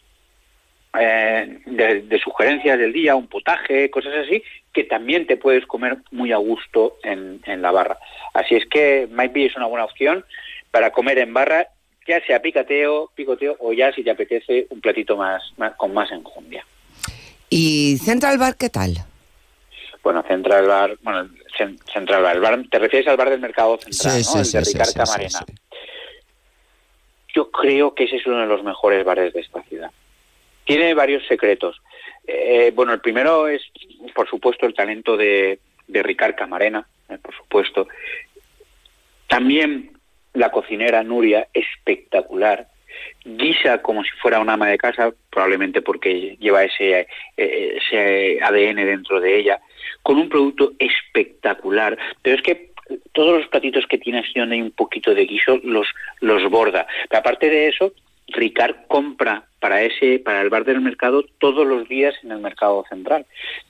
eh, de sugerencias del día, un potaje, cosas así, que también te puedes comer muy a gusto en, en la barra. Así es que Maybe es una buena opción para comer en barra, ya sea picateo, picoteo o ya si te apetece un platito más, más- con más enjundia. ¿Y Central Bar qué tal? Bueno, Central Bar, bueno, Cen- Central Bar, el bar- te refieres al bar del Mercado Central, Sí, ¿no? sí, el de sí, sí, Ricard Camarena. sí, Yo creo que ese es uno de los mejores bares de esta ciudad. Tiene varios secretos. Eh, bueno, el primero es, por supuesto, el talento de, de Ricard Camarena, eh, por supuesto. También la cocinera Nuria, espectacular. Guisa como si fuera una ama de casa, probablemente porque lleva ese, eh, ese ADN dentro de ella, con un producto espectacular. Pero es que todos los platitos que tiene donde hay un poquito de guiso los, los borda. Pero aparte de eso, Ricard compra para ese para el bar del mercado todos los días en el mercado central.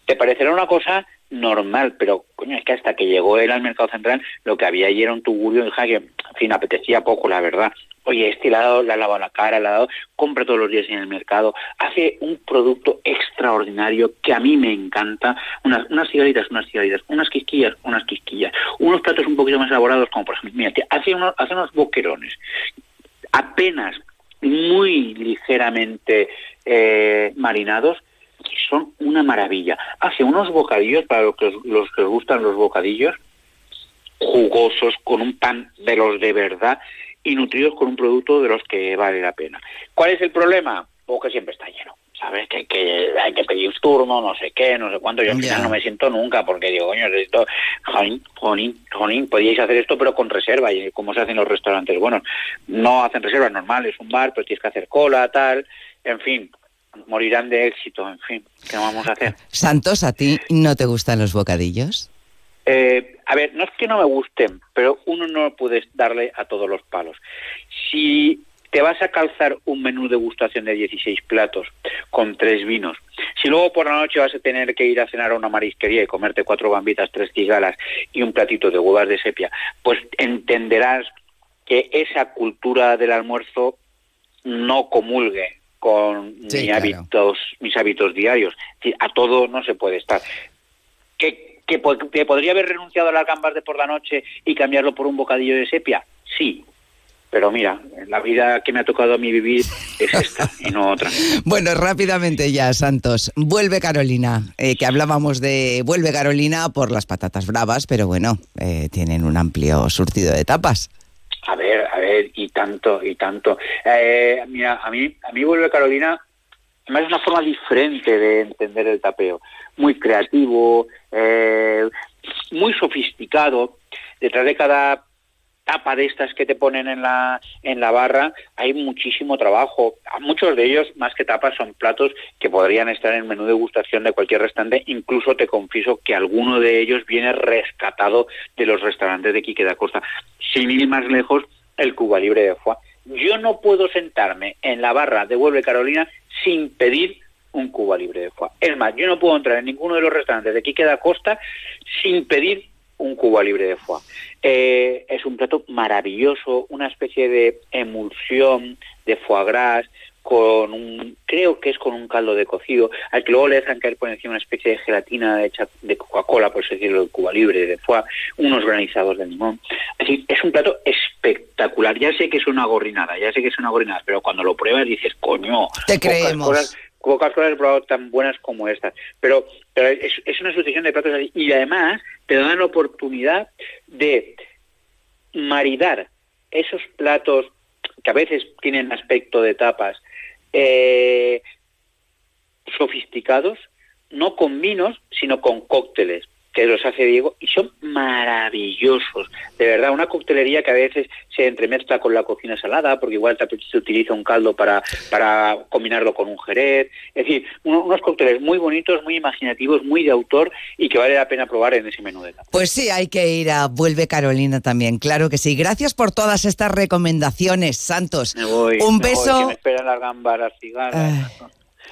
Te parecerá una cosa normal, pero coño, es que hasta que llegó él al mercado central lo que había allí era un tugurio hija, que, en fin, apetecía poco, la verdad. Oye, este le ha le ha lavado la cara, le ha dado, compra todos los días en el mercado, hace un producto extraordinario que a mí me encanta, unas, unas cigaritas, unas cigaritas, unas quisquillas, unas quisquillas, unos platos un poquito más elaborados, como por ejemplo, mira, hace unos, hace unos boquerones, apenas muy ligeramente eh, marinados, que son una maravilla. Hace unos bocadillos, para los que, os- gustan los bocadillos, jugosos, con un pan de los de verdad y nutridos con un producto de los que vale la pena. ¿Cuál es el problema? O que siempre está lleno. ¿Sabes? Que, que hay que pedir turno, no sé qué, no sé cuánto. Yo al final no me siento nunca porque digo, coño, esto, jonín, jonín, podíais hacer esto pero con reserva, y como se hacen los restaurantes buenos. No hacen reservas normales, un bar, pero tienes que hacer cola, tal, en fin, morirán de éxito, en fin, ¿qué vamos a hacer? Santos, ¿a ti no te gustan los bocadillos? Eh, a ver, no es que no me gusten, pero uno no puede darle a todos los palos. Si te vas a calzar un menú de gustación de 16 platos con tres vinos, si luego por la noche vas a tener que ir a cenar a una marisquería y comerte cuatro gambitas, tres cigalas y un platito de huevas de sepia, pues entenderás que esa cultura del almuerzo no comulgue con Sí, mis claro. hábitos mis hábitos diarios. A todo no se puede estar. ¿Que, que podría haber renunciado a las gambas de por la noche y cambiarlo por un bocadillo de sepia? Sí. Pero mira, la vida que me ha tocado a mí vivir es esta y no otra. Bueno, rápidamente ya, Santos. Vuelve Carolina, eh, que hablábamos de vuelve Carolina por las patatas bravas, pero bueno, eh, tienen un amplio surtido de tapas. A ver, a ver, y tanto, y tanto. Eh, mira, a mí, a mí vuelve Carolina, además es una forma diferente de entender el tapeo. Muy creativo, muy sofisticado. Detrás de cada tapa de estas que te ponen en la, en la barra, hay muchísimo trabajo. Muchos de ellos, más que tapas, son platos que podrían estar en el menú de gustación de cualquier restaurante. Incluso te confieso que alguno de ellos viene rescatado de los restaurantes de Quique da Costa. Sin ir más lejos, el Cuba Libre de Foie. Yo no puedo sentarme en la barra de Huelva Carolina sin pedir un Cuba Libre de Foie. Es más, yo no puedo entrar en ninguno de los restaurantes de Quique da Costa sin pedir un Cuba Libre de Foie. Eh, es un plato maravilloso, una especie de emulsión de foie gras con un, creo que es con un caldo de cocido, al que luego le dejan caer por encima una especie de gelatina hecha de Coca-Cola, por así decirlo, de Cuba Libre, de foie, unos granizados de limón. Así, es un plato espectacular. Ya sé que es una gorrinada, ya sé que es una gorrinada, pero cuando lo pruebas dices, coño, te creemos. Cosas he tan buenas como estas. Pero, es, una sucesión de platos así. Y además te dan la oportunidad de maridar esos platos que a veces tienen aspecto de tapas eh, sofisticados, no con vinos, sino con cócteles que los hace Diego y son maravillosos. De verdad, una coctelería que a veces se entremezcla con la cocina salada, porque igual se utiliza un caldo para, para combinarlo con un jerez. Es decir, unos cócteles muy bonitos, muy imaginativos, muy de autor y que vale la pena probar en ese menú de tapas. Pues sí, hay que ir a Vuelve Carolina también, claro que sí. Gracias por todas estas recomendaciones, Santos. Me voy, un me beso. Voy, que me esperan las cigarras.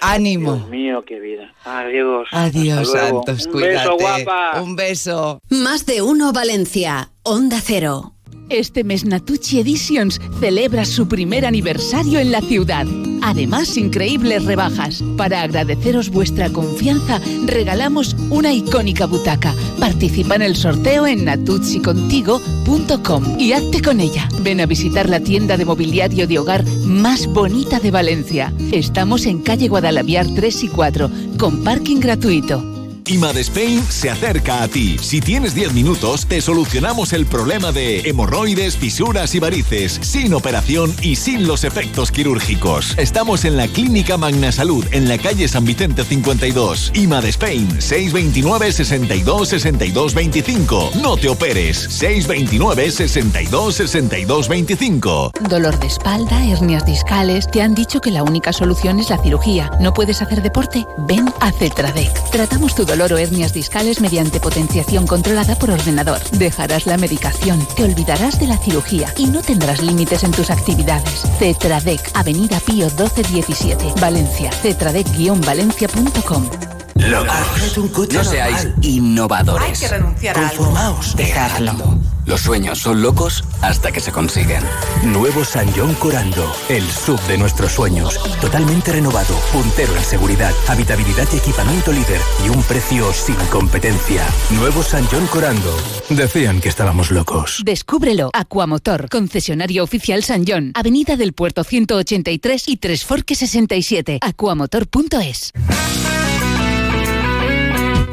Ánimo. Dios mío, qué vida. Adiós. Adiós. Santos. Un cuídate. beso, guapa. Un beso. Más de uno Valencia. Onda Cero. Este mes Natucci Editions celebra su primer aniversario en la ciudad. Además, increíbles rebajas. Para agradeceros vuestra confianza, regalamos una icónica butaca. Participa en el sorteo en natuccicontigo.com y hazte con ella. Ven a visitar la tienda de mobiliario de hogar más bonita de Valencia. Estamos en calle Guadalaviar 3 y 4, con parking gratuito. IMAD Spain se acerca a ti. Si tienes 10 minutos, te solucionamos el problema de hemorroides, fisuras y varices, sin operación y sin los efectos quirúrgicos. Estamos en la Clínica Magna Salud, en la calle San Vicente 52. IMAD Spain, 629 62 62 25. No te operes, 629 62 62 25. Dolor de espalda, hernias discales. Te han dicho que la única solución es la cirugía. ¿No puedes hacer deporte? Ven a Cetradec. Tratamos tu dolor o hernias discales mediante potenciación controlada por ordenador. Dejarás la medicación, te olvidarás de la cirugía y no tendrás límites en tus actividades. Cetradec, Avenida Pío 1217, Valencia. Cetradec-valencia.com. Locos. No seáis innovadores. Hay que renunciar a algo. Conformaos. Dejadlo. Los sueños son locos hasta que se consiguen. Nuevo San John Corando, el sub de nuestros sueños. Totalmente renovado, puntero en seguridad, habitabilidad y equipamiento líder y un precio sin competencia. Nuevo San John Corando. Decían que estábamos locos. Descúbrelo. Aquamotor, concesionario oficial San John, Avenida del Puerto 183 y Tres Forques 67. Aquamotor.es.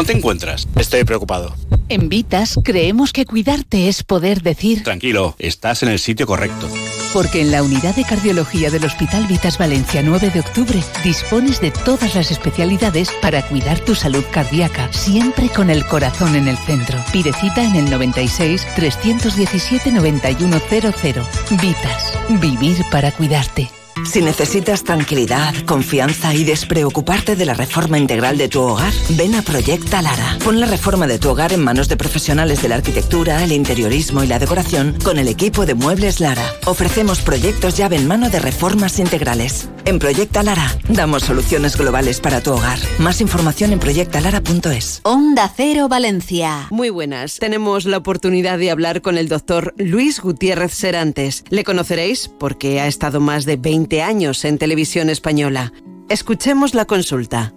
¿Cómo te encuentras? Estoy preocupado. En Vitas creemos que cuidarte es poder decir, Tranquilo, estás en el sitio correcto. porque en la unidad de cardiología del Hospital Vitas Valencia 9 de octubre dispones de todas las especialidades para cuidar tu salud cardíaca, siempre con el corazón en el centro. Pide cita en el 96 317 9100. Vitas, vivir para cuidarte. Si necesitas tranquilidad, confianza y despreocuparte de la reforma integral de tu hogar, ven a Proyecta Lara. Pon la reforma de tu hogar en manos de profesionales de la arquitectura, el interiorismo y la decoración con el equipo de Muebles Lara. Ofrecemos proyectos llave en mano de reformas integrales. En Proyecta Lara damos soluciones globales para tu hogar. Más información en proyectalara.es. Onda Cero Valencia. Muy buenas. Tenemos la oportunidad de hablar con el doctor Luis Gutiérrez Serantes. Le conoceréis porque ha estado más de 20 años en televisión española. Escuchemos la consulta.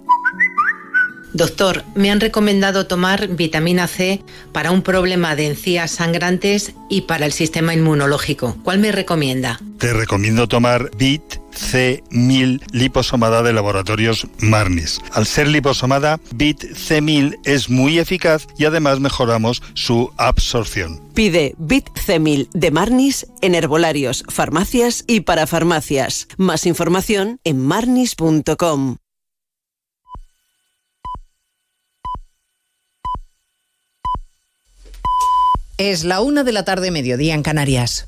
Doctor, me han recomendado tomar vitamina C para un problema de encías sangrantes y para el sistema inmunológico. ¿Cuál me recomienda? Te recomiendo tomar Bit C1000 liposomada de laboratorios Marnis. Al ser liposomada, Bit C1000 es muy eficaz y además mejoramos su absorción. Pide Bit C1000 de Marnis en herbolarios, farmacias y para farmacias. Más información en marnis.com. Es la una de la tarde, mediodía en Canarias.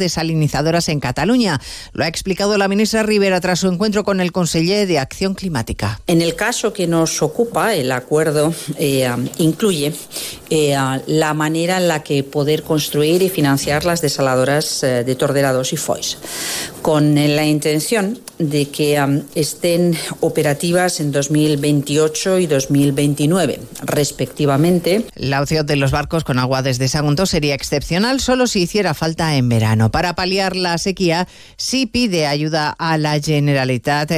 desalinizadoras en Cataluña. Lo ha explicado la ministra Rivera tras su encuentro con el conseller de Acción Climática. En el caso que nos ocupa, el acuerdo eh, incluye eh, la manera en la que poder construir y financiar las desaladoras eh, de Torderados y Foix, con la intención de que estén operativas en 2028 y 2029, respectivamente. La opción de los barcos con agua desde Sagunto sería excepcional solo si hiciera falta en verano. Para paliar la sequía, sí pide ayuda a la Generalitat,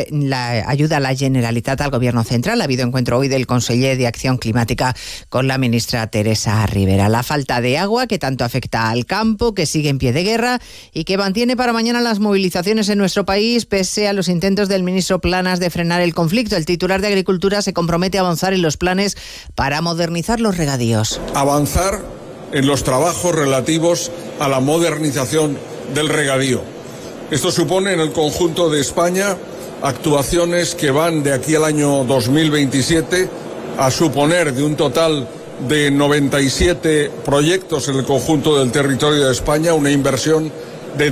ayuda a la Generalitat al Gobierno Central. Ha habido encuentro hoy del conseller de Acción Climática con la ministra Teresa Rivera. La falta de agua que tanto afecta al campo, que sigue en pie de guerra y que mantiene para mañana las movilizaciones en nuestro país, pese a los intentos del ministro Planas de frenar el conflicto. El titular de Agricultura se compromete a avanzar en los planes para modernizar los regadíos. Avanzar en los trabajos relativos a la modernización del regadío. Esto supone en el conjunto de España actuaciones que van de aquí al año 2027 a suponer de un total de 97 proyectos en el conjunto del territorio de España una inversión de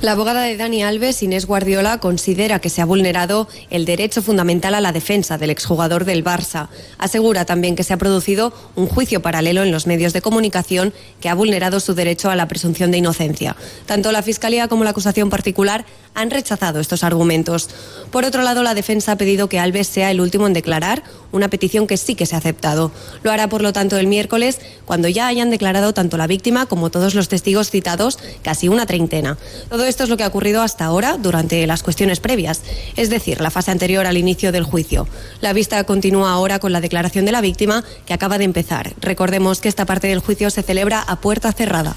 La abogada de Dani Alves, Inés Guardiola, considera que se ha vulnerado el derecho fundamental a la defensa del exjugador del Barça. Asegura también que se ha producido un juicio paralelo en los medios de comunicación que ha vulnerado su derecho a la presunción de inocencia. Tanto la Fiscalía como la acusación particular han rechazado estos argumentos. Por otro lado, la defensa ha pedido que Alves sea el último en declarar, una petición que sí que se ha aceptado. Lo hará, por lo tanto, el miércoles, cuando ya hayan declarado tanto la víctima como todos los testigos citados, casi una treintena. Todo esto es lo que ha ocurrido hasta ahora durante las cuestiones previas, es decir, la fase anterior al inicio del juicio. La vista continúa ahora con la declaración de la víctima, que acaba de empezar. Recordemos que esta parte del juicio se celebra a puerta cerrada.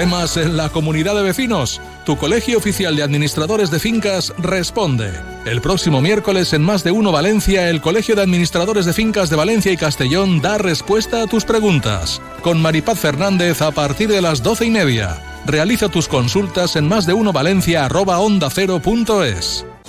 ¿Problemas en la comunidad de vecinos? Tu Colegio Oficial de Administradores de Fincas responde. El próximo miércoles en Más de Uno Valencia, el Colegio de Administradores de Fincas de Valencia y Castellón da respuesta a tus preguntas. Con Maripaz Fernández a partir de las doce y media. Realiza tus consultas en más de uno valencia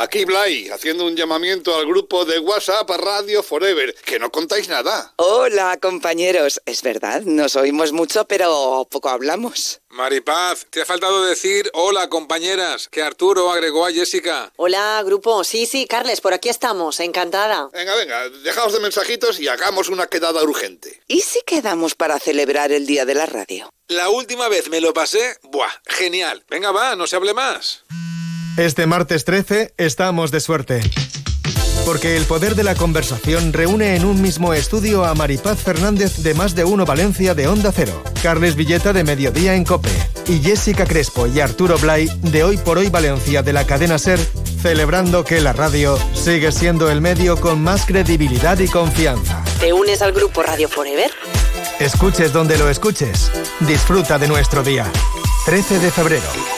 Aquí Blay, haciendo un llamamiento al grupo de WhatsApp Radio Forever, que no contáis nada. Hola, compañeros. Es verdad, nos oímos mucho, pero poco hablamos. Maripaz, te ha faltado decir hola, compañeras, que Arturo agregó a Jessica. Hola, grupo. Sí, sí, Carles, por aquí estamos. Encantada. Venga, venga, dejaos de mensajitos y hagamos una quedada urgente. ¿Y si quedamos para celebrar el Día de la Radio? La última vez me lo pasé, buah, genial. Venga, va, no se hable más. Este martes 13 estamos de suerte. Porque el poder de la conversación reúne en un mismo estudio a Maripaz Fernández de Más de Uno Valencia de Onda Cero, Carles Villeta de Mediodía en Cope y Jessica Crespo y Arturo Blay de Hoy por Hoy Valencia de la cadena Ser, celebrando que la radio sigue siendo el medio con más credibilidad y confianza. ¿Te unes al grupo Radio Forever? Escuches donde lo escuches. Disfruta de nuestro día. 13 de febrero.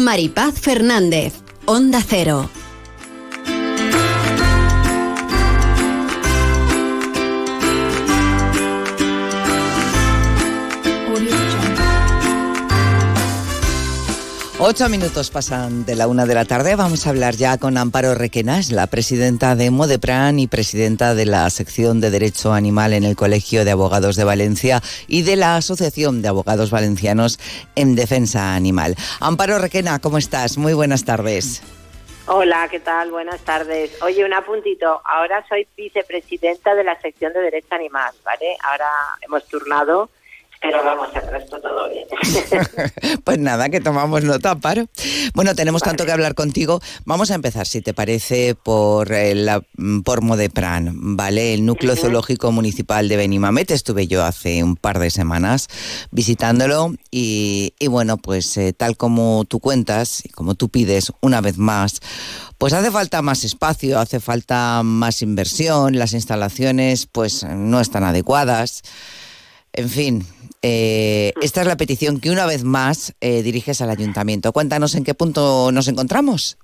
Maripaz Fernández, Onda Cero. Ocho minutos pasan de la una de la tarde. Vamos a hablar ya con Amparo Requenas, la presidenta de Modepran y presidenta de la sección de Derecho Animal en el Colegio de Abogados de Valencia y de la Asociación de Abogados Valencianos en Defensa Animal. Amparo Requena, ¿cómo estás? Muy buenas tardes. Hola, ¿qué tal? Buenas tardes. Oye, un apuntito. Ahora soy vicepresidenta de la sección de Derecho Animal, ¿vale? Ahora hemos turnado pero vamos, el resto todo bien. pues nada, que tomamos nota, Paro. Bueno, tenemos tanto que hablar contigo. Vamos a empezar, si te parece, por, el, eh, por Modepran, ¿vale? El núcleo zoológico municipal de Benimamet. Estuve yo hace un par de semanas visitándolo y, bueno, pues eh, tal como tú cuentas y como tú pides una vez más, pues hace falta más espacio, hace falta más inversión, las instalaciones pues no están adecuadas. En fin, eh, esta es la petición que una vez más eh, diriges al ayuntamiento. Cuéntanos en qué punto nos encontramos.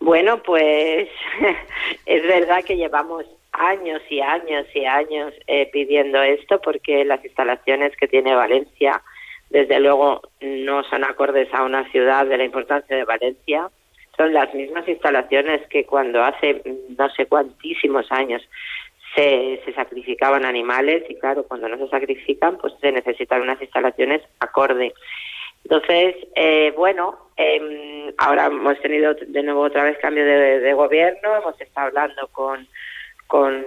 Bueno, pues es verdad que llevamos años y años y años eh, pidiendo esto porque las instalaciones que tiene Valencia, desde luego, no son acordes a una ciudad de la importancia de Valencia. Son las mismas instalaciones que cuando hace no sé cuantísimos años se, se sacrificaban animales y claro, cuando no se sacrifican, pues se necesitan unas instalaciones acorde. Entonces, eh, bueno, em, ahora hemos tenido de nuevo otra vez cambio de, gobierno, hemos estado hablando con, con,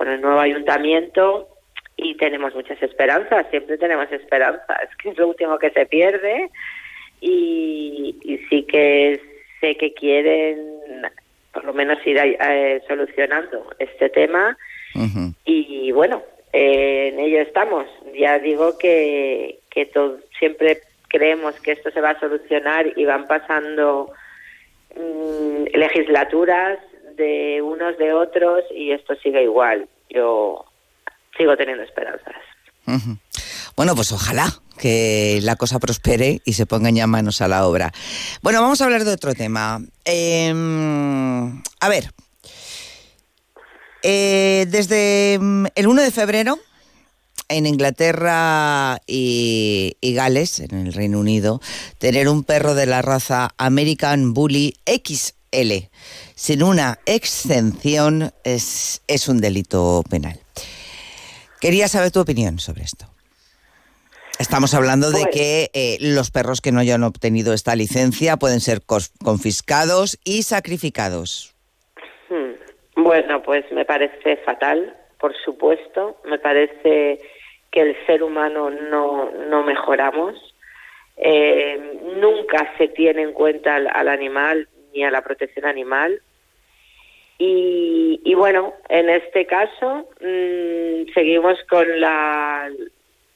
el nuevo ayuntamiento y tenemos muchas esperanzas, siempre tenemos esperanzas, es que es lo último que se pierde y sí que sé que quieren por lo menos ir eh, solucionando este tema y bueno, eh, en ello estamos. Ya digo que, que todo, siempre creemos que esto se va a solucionar y van pasando mm, legislaturas de unos de otros y esto sigue igual. Yo sigo teniendo esperanzas. Bueno, pues ojalá que la cosa prospere y se pongan ya manos a la obra. Bueno, vamos a hablar de otro tema. Em, a ver, eh, desde mm, el 1 de febrero en Inglaterra y, Gales, en el Reino Unido, tener un perro de la raza American Bully XL sin una exención es, es un delito penal. Quería saber tu opinión sobre esto. Estamos hablando de pues que eh, los perros que no hayan obtenido esta licencia pueden ser confiscados y sacrificados. Hmm. Bueno, pues me parece fatal, por supuesto. Me parece que el ser humano no, no mejoramos. Eh, nunca se tiene en cuenta al, animal ni a la protección animal. Y, bueno, en este caso mm, seguimos con la,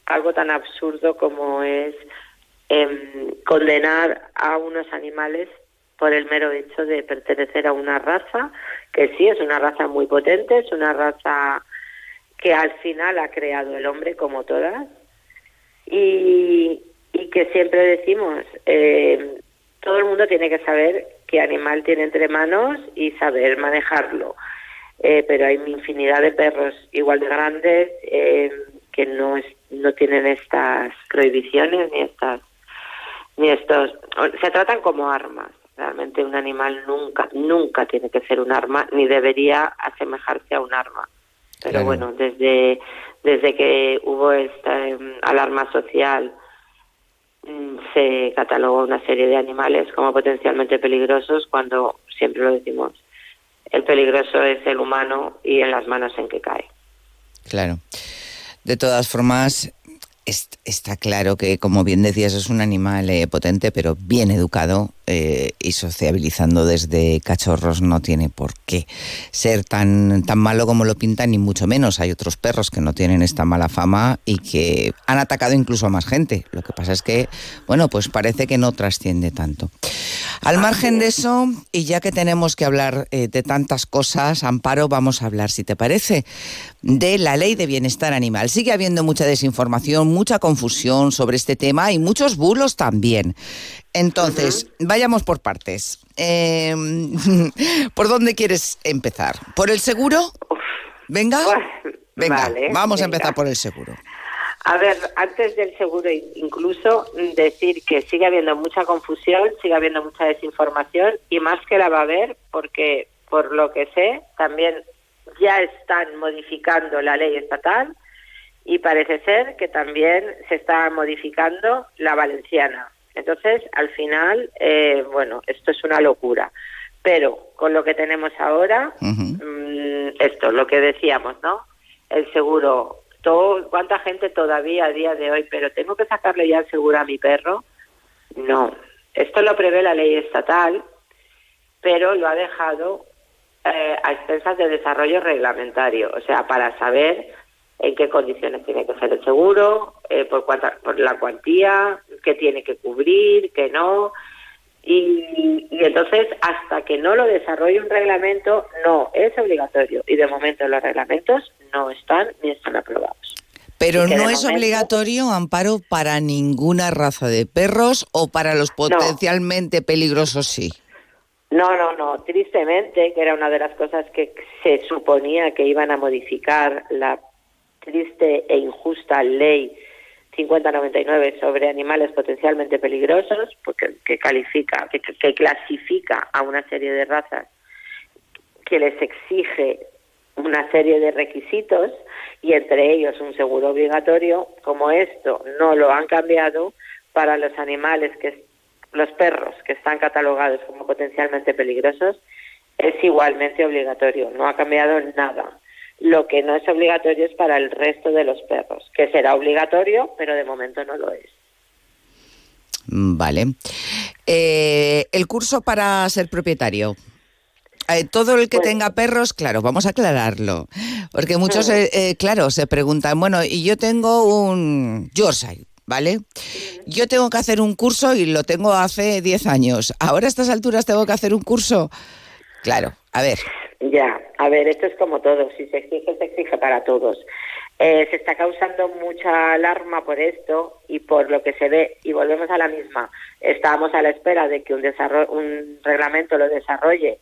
algo tan absurdo como es em, condenar a unos animales por el mero hecho de pertenecer a una raza, que sí es una raza muy potente, es una raza que al final ha creado el hombre como todas y, y que siempre decimos, eh, todo el mundo tiene que saber qué animal tiene entre manos y saber manejarlo. Eh, pero hay infinidad de perros igual de grandes eh, que no, no tienen estas prohibiciones ni estas ni estos se tratan como armas realmente un animal nunca nunca tiene que ser un arma ni debería asemejarse a un arma pero bueno, desde, desde que hubo esta em, alarma social mm, se catalogó una serie de animales como potencialmente peligrosos cuando siempre lo decimos el peligroso es el humano y en las manos en que cae. Claro. De todas formas, está claro que, como bien decías, es un animal eh, potente, pero bien educado eh, y sociabilizando desde cachorros no tiene por qué ser tan, tan malo como lo pintan, ni mucho menos. Hay otros perros que no tienen esta mala fama y que han atacado incluso a más gente. Lo que pasa es que, bueno, pues parece que no trasciende tanto. Al margen de eso, y ya que tenemos que hablar eh, de tantas cosas, Amparo, vamos a hablar, si te parece, de la ley de bienestar animal. Sigue habiendo mucha desinformación, mucha confusión sobre este tema y muchos bulos también. Entonces, vayamos por partes. Em, ¿Por dónde quieres empezar? ¿Por el seguro? Venga. venga, vamos a empezar por el seguro. A ver, antes del seguro, incluso decir que sigue habiendo mucha confusión, sigue habiendo mucha desinformación y más que la va a haber porque, por lo que sé, también ya están modificando la ley estatal y parece ser que también se está modificando la valenciana. Entonces, al final, eh, bueno, esto es una locura. Pero con lo que tenemos ahora, mm, esto, lo que decíamos, ¿no? El seguro, todo, ¿cuánta gente todavía a día de hoy, pero tengo que sacarle ya el seguro a mi perro? No, esto lo prevé la ley estatal, pero lo ha dejado eh, a expensas de desarrollo reglamentario, o sea, para saber en qué condiciones tiene que ser el seguro, eh, por, cuánta, por la cuantía, qué tiene que cubrir, qué no. Y, entonces, hasta que no lo desarrolle un reglamento, no es obligatorio. Y de momento los reglamentos no están ni están aprobados. Pero no es obligatorio, Amparo, para ninguna raza de perros o para los potencialmente peligrosos sí. No, no, no. Tristemente, que era una de las cosas que se suponía que iban a modificar la triste e injusta ley 5099 sobre animales potencialmente peligrosos, porque que califica, que, clasifica a una serie de razas que les exige una serie de requisitos y entre ellos un seguro obligatorio, como esto no lo han cambiado para los animales que los perros que están catalogados como potencialmente peligrosos es igualmente obligatorio, no ha cambiado nada. Lo que no es obligatorio es para el resto de los perros, que será obligatorio, pero de momento no lo es. Mm, vale. Eh, el curso para ser propietario. Eh, todo el que tenga perros, claro, vamos a aclararlo. Porque muchos, eh, claro, se preguntan, bueno, y yo tengo un Yorkshire, ¿vale? Yo tengo que hacer un curso y lo tengo hace 10 años. Ahora a estas alturas tengo que hacer un curso. Claro, a ver. Ya, a ver, esto es como todo. Si se exige, se exige para todos. Eh, se está causando mucha alarma por esto y por lo que se ve, y volvemos a la misma. Estábamos a la espera de que un, un reglamento lo desarrolle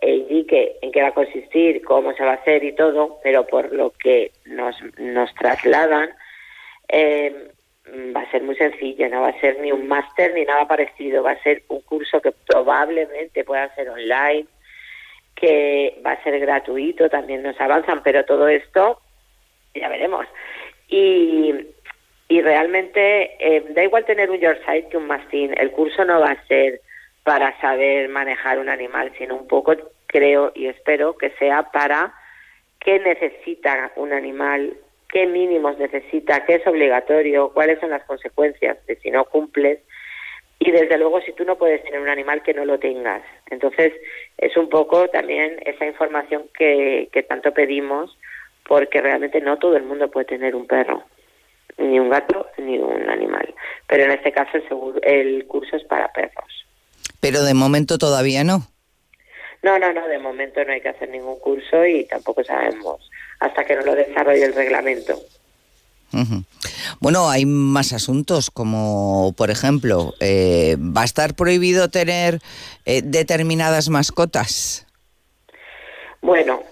e indique en qué va a consistir, cómo se va a hacer y todo, pero por lo que nos, nos trasladan, eh, va a ser muy sencillo, no va a ser ni un máster ni nada parecido, va a ser un curso que probablemente pueda ser online, que va a ser gratuito, también nos avanzan, pero todo esto ya veremos. Y, y realmente eh, da igual tener un Yorkshire que un mastín, el curso no va a ser para saber manejar un animal, sino un poco creo y espero que sea para qué necesita un animal, qué mínimos necesita, qué es obligatorio, cuáles son las consecuencias de si no cumples y desde luego si tú no puedes tener un animal que no lo tengas. Entonces es un poco también esa información que, que tanto pedimos porque realmente no todo el mundo puede tener un perro, ni un gato, ni un animal. Pero en este caso el, seguro, el curso es para perros. Pero de momento todavía no. No, no, no, de momento no hay que hacer ningún curso y tampoco sabemos hasta que no lo desarrolle el reglamento. Bueno, hay más asuntos, como por ejemplo, eh, ¿va a estar prohibido tener eh, determinadas mascotas? Bueno,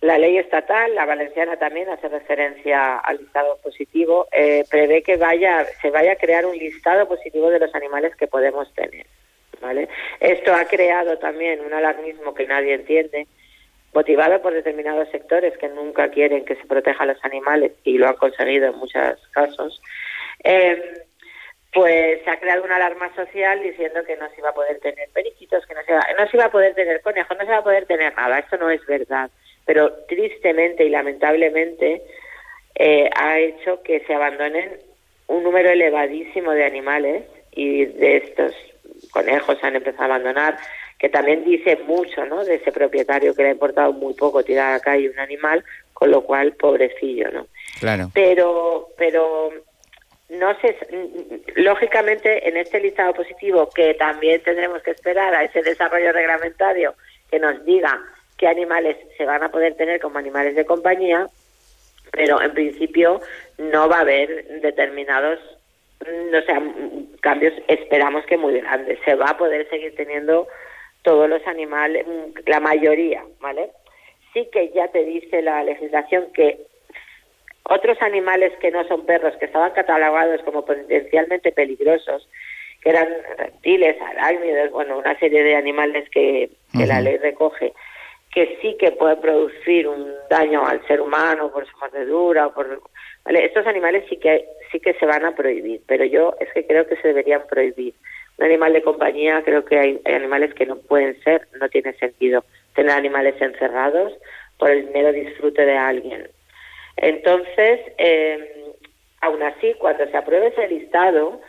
la ley estatal, la valenciana también hace referencia al listado positivo, eh, prevé que vaya, se vaya a crear un listado positivo de los animales que podemos tener. ¿vale? Esto ha creado también un alarmismo que nadie entiende, motivado por determinados sectores que nunca quieren que se protejan los animales y lo han conseguido en muchos casos. Eh, pues se ha creado una alarma social diciendo que no se iba a poder tener periquitos, que no se, no se iba a poder tener conejos, no se va a poder tener nada. Esto no es verdad. Pero tristemente y lamentablemente eh, ha hecho que se abandonen un número elevadísimo de animales y de estos conejos se han empezado a abandonar, que también dice mucho ¿no? de ese propietario que le ha importado muy poco tirar a la calle un animal, con lo cual pobrecillo, ¿no? Claro. Pero, pero no sé, lógicamente en este listado positivo que también tendremos que esperar a ese desarrollo reglamentario que nos diga qué animales se van a poder tener como animales de compañía, pero en principio no va a haber determinados o sea, cambios esperamos que muy grandes. Se va a poder seguir teniendo todos los animales, la mayoría, ¿vale? Sí que ya te dice la legislación que otros animales que no son perros, que estaban catalogados como potencialmente peligrosos, que eran reptiles, arácnidos, bueno, una serie de animales que, la ley recoge, que sí que pueden producir un daño al ser humano por su mordedura o por vale estos animales sí que sí que se van a prohibir pero yo es que creo que se deberían prohibir un animal de compañía creo que hay, animales que no pueden ser no tiene sentido tener animales encerrados por el mero disfrute de alguien. Entonces eh, aún así cuando se apruebe ese listado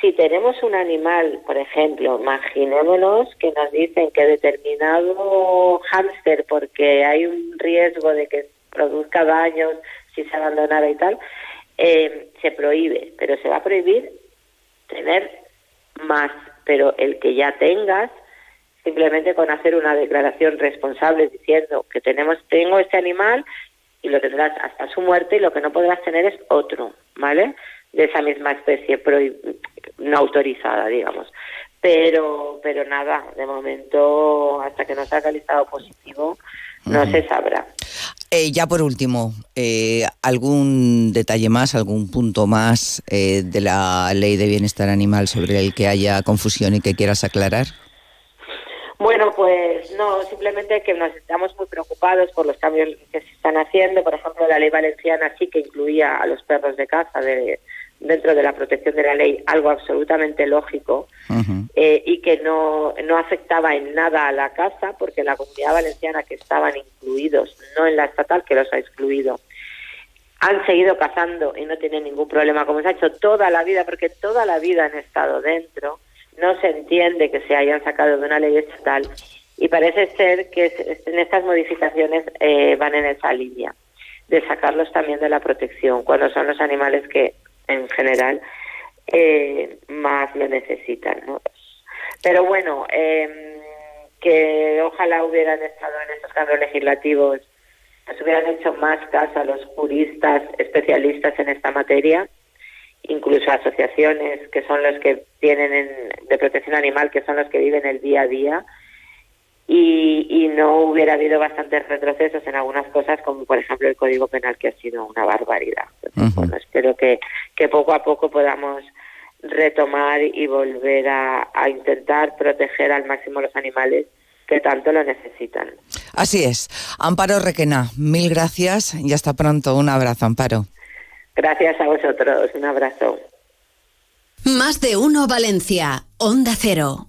si tenemos un animal, por ejemplo, imaginémonos que nos dicen que determinado hámster, porque hay un riesgo de que produzca daños si se abandonara y tal, eh, se prohíbe, pero se va a prohibir tener más, pero el que ya tengas, simplemente con hacer una declaración responsable diciendo que tenemos, tengo este animal y lo tendrás hasta su muerte y lo que no podrás tener es otro, ¿vale? De esa misma especie no autorizada, digamos. Pero, pero nada, de momento, hasta que no salga el listado positivo, no se sabrá. Eh, ya por último, eh, ¿algún detalle más, algún punto más eh, de la ley de bienestar animal sobre el que haya confusión y que quieras aclarar? Bueno, pues no, simplemente que nos estamos muy preocupados por los cambios que se están haciendo. Por ejemplo, la ley valenciana sí que incluía a los perros de caza de, dentro de la protección de la ley, algo absolutamente lógico eh, y que no, no afectaba en nada a la caza, porque la comunidad valenciana que estaban incluidos, no en la estatal que los ha excluido, han seguido cazando y no tienen ningún problema, como se ha hecho toda la vida, porque toda la vida han estado dentro no se entiende que se hayan sacado de una ley estatal y parece ser que en estas modificaciones eh, van en esa línea de sacarlos también de la protección cuando son los animales que en general eh, más lo necesitan ¿no? pero bueno em, que ojalá hubieran estado en estos cambios legislativos nos hubieran hecho más caso a los juristas especialistas en esta materia incluso asociaciones que son los que tienen de protección animal, que son los que viven el día a día, y, no hubiera habido bastantes retrocesos en algunas cosas, como por ejemplo el Código Penal, que ha sido una barbaridad. Bueno, espero que, que poco a poco podamos retomar y volver a, a intentar proteger al máximo los animales que tanto lo necesitan. Así es. Amparo Requena, mil gracias y hasta pronto. Un abrazo, Amparo. Gracias a vosotros. Un abrazo. Más de uno Valencia. Onda Cero.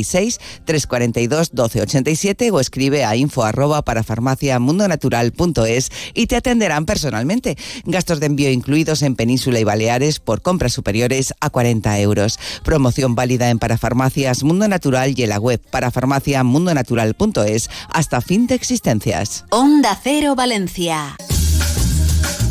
96 342 1287 o escribe a info arroba para farmacia mundonatural.es y te atenderán personalmente. Gastos de envío incluidos en Península y Baleares por compras superiores a 40 euros. Promoción válida en Parafarmacias Mundo Natural y en la web parafarmaciamundonatural.es hasta fin de existencias. Onda Cero Valencia.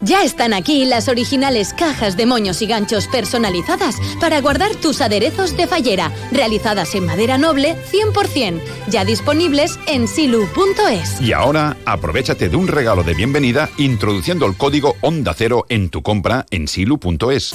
Ya están aquí las originales cajas de moños y ganchos personalizadas para guardar tus aderezos de fallera, realizadas en madera noble 100%, ya disponibles en silu.es. Y ahora, aprovechate de un regalo de bienvenida introduciendo el código Onda Cero en tu compra en silu.es.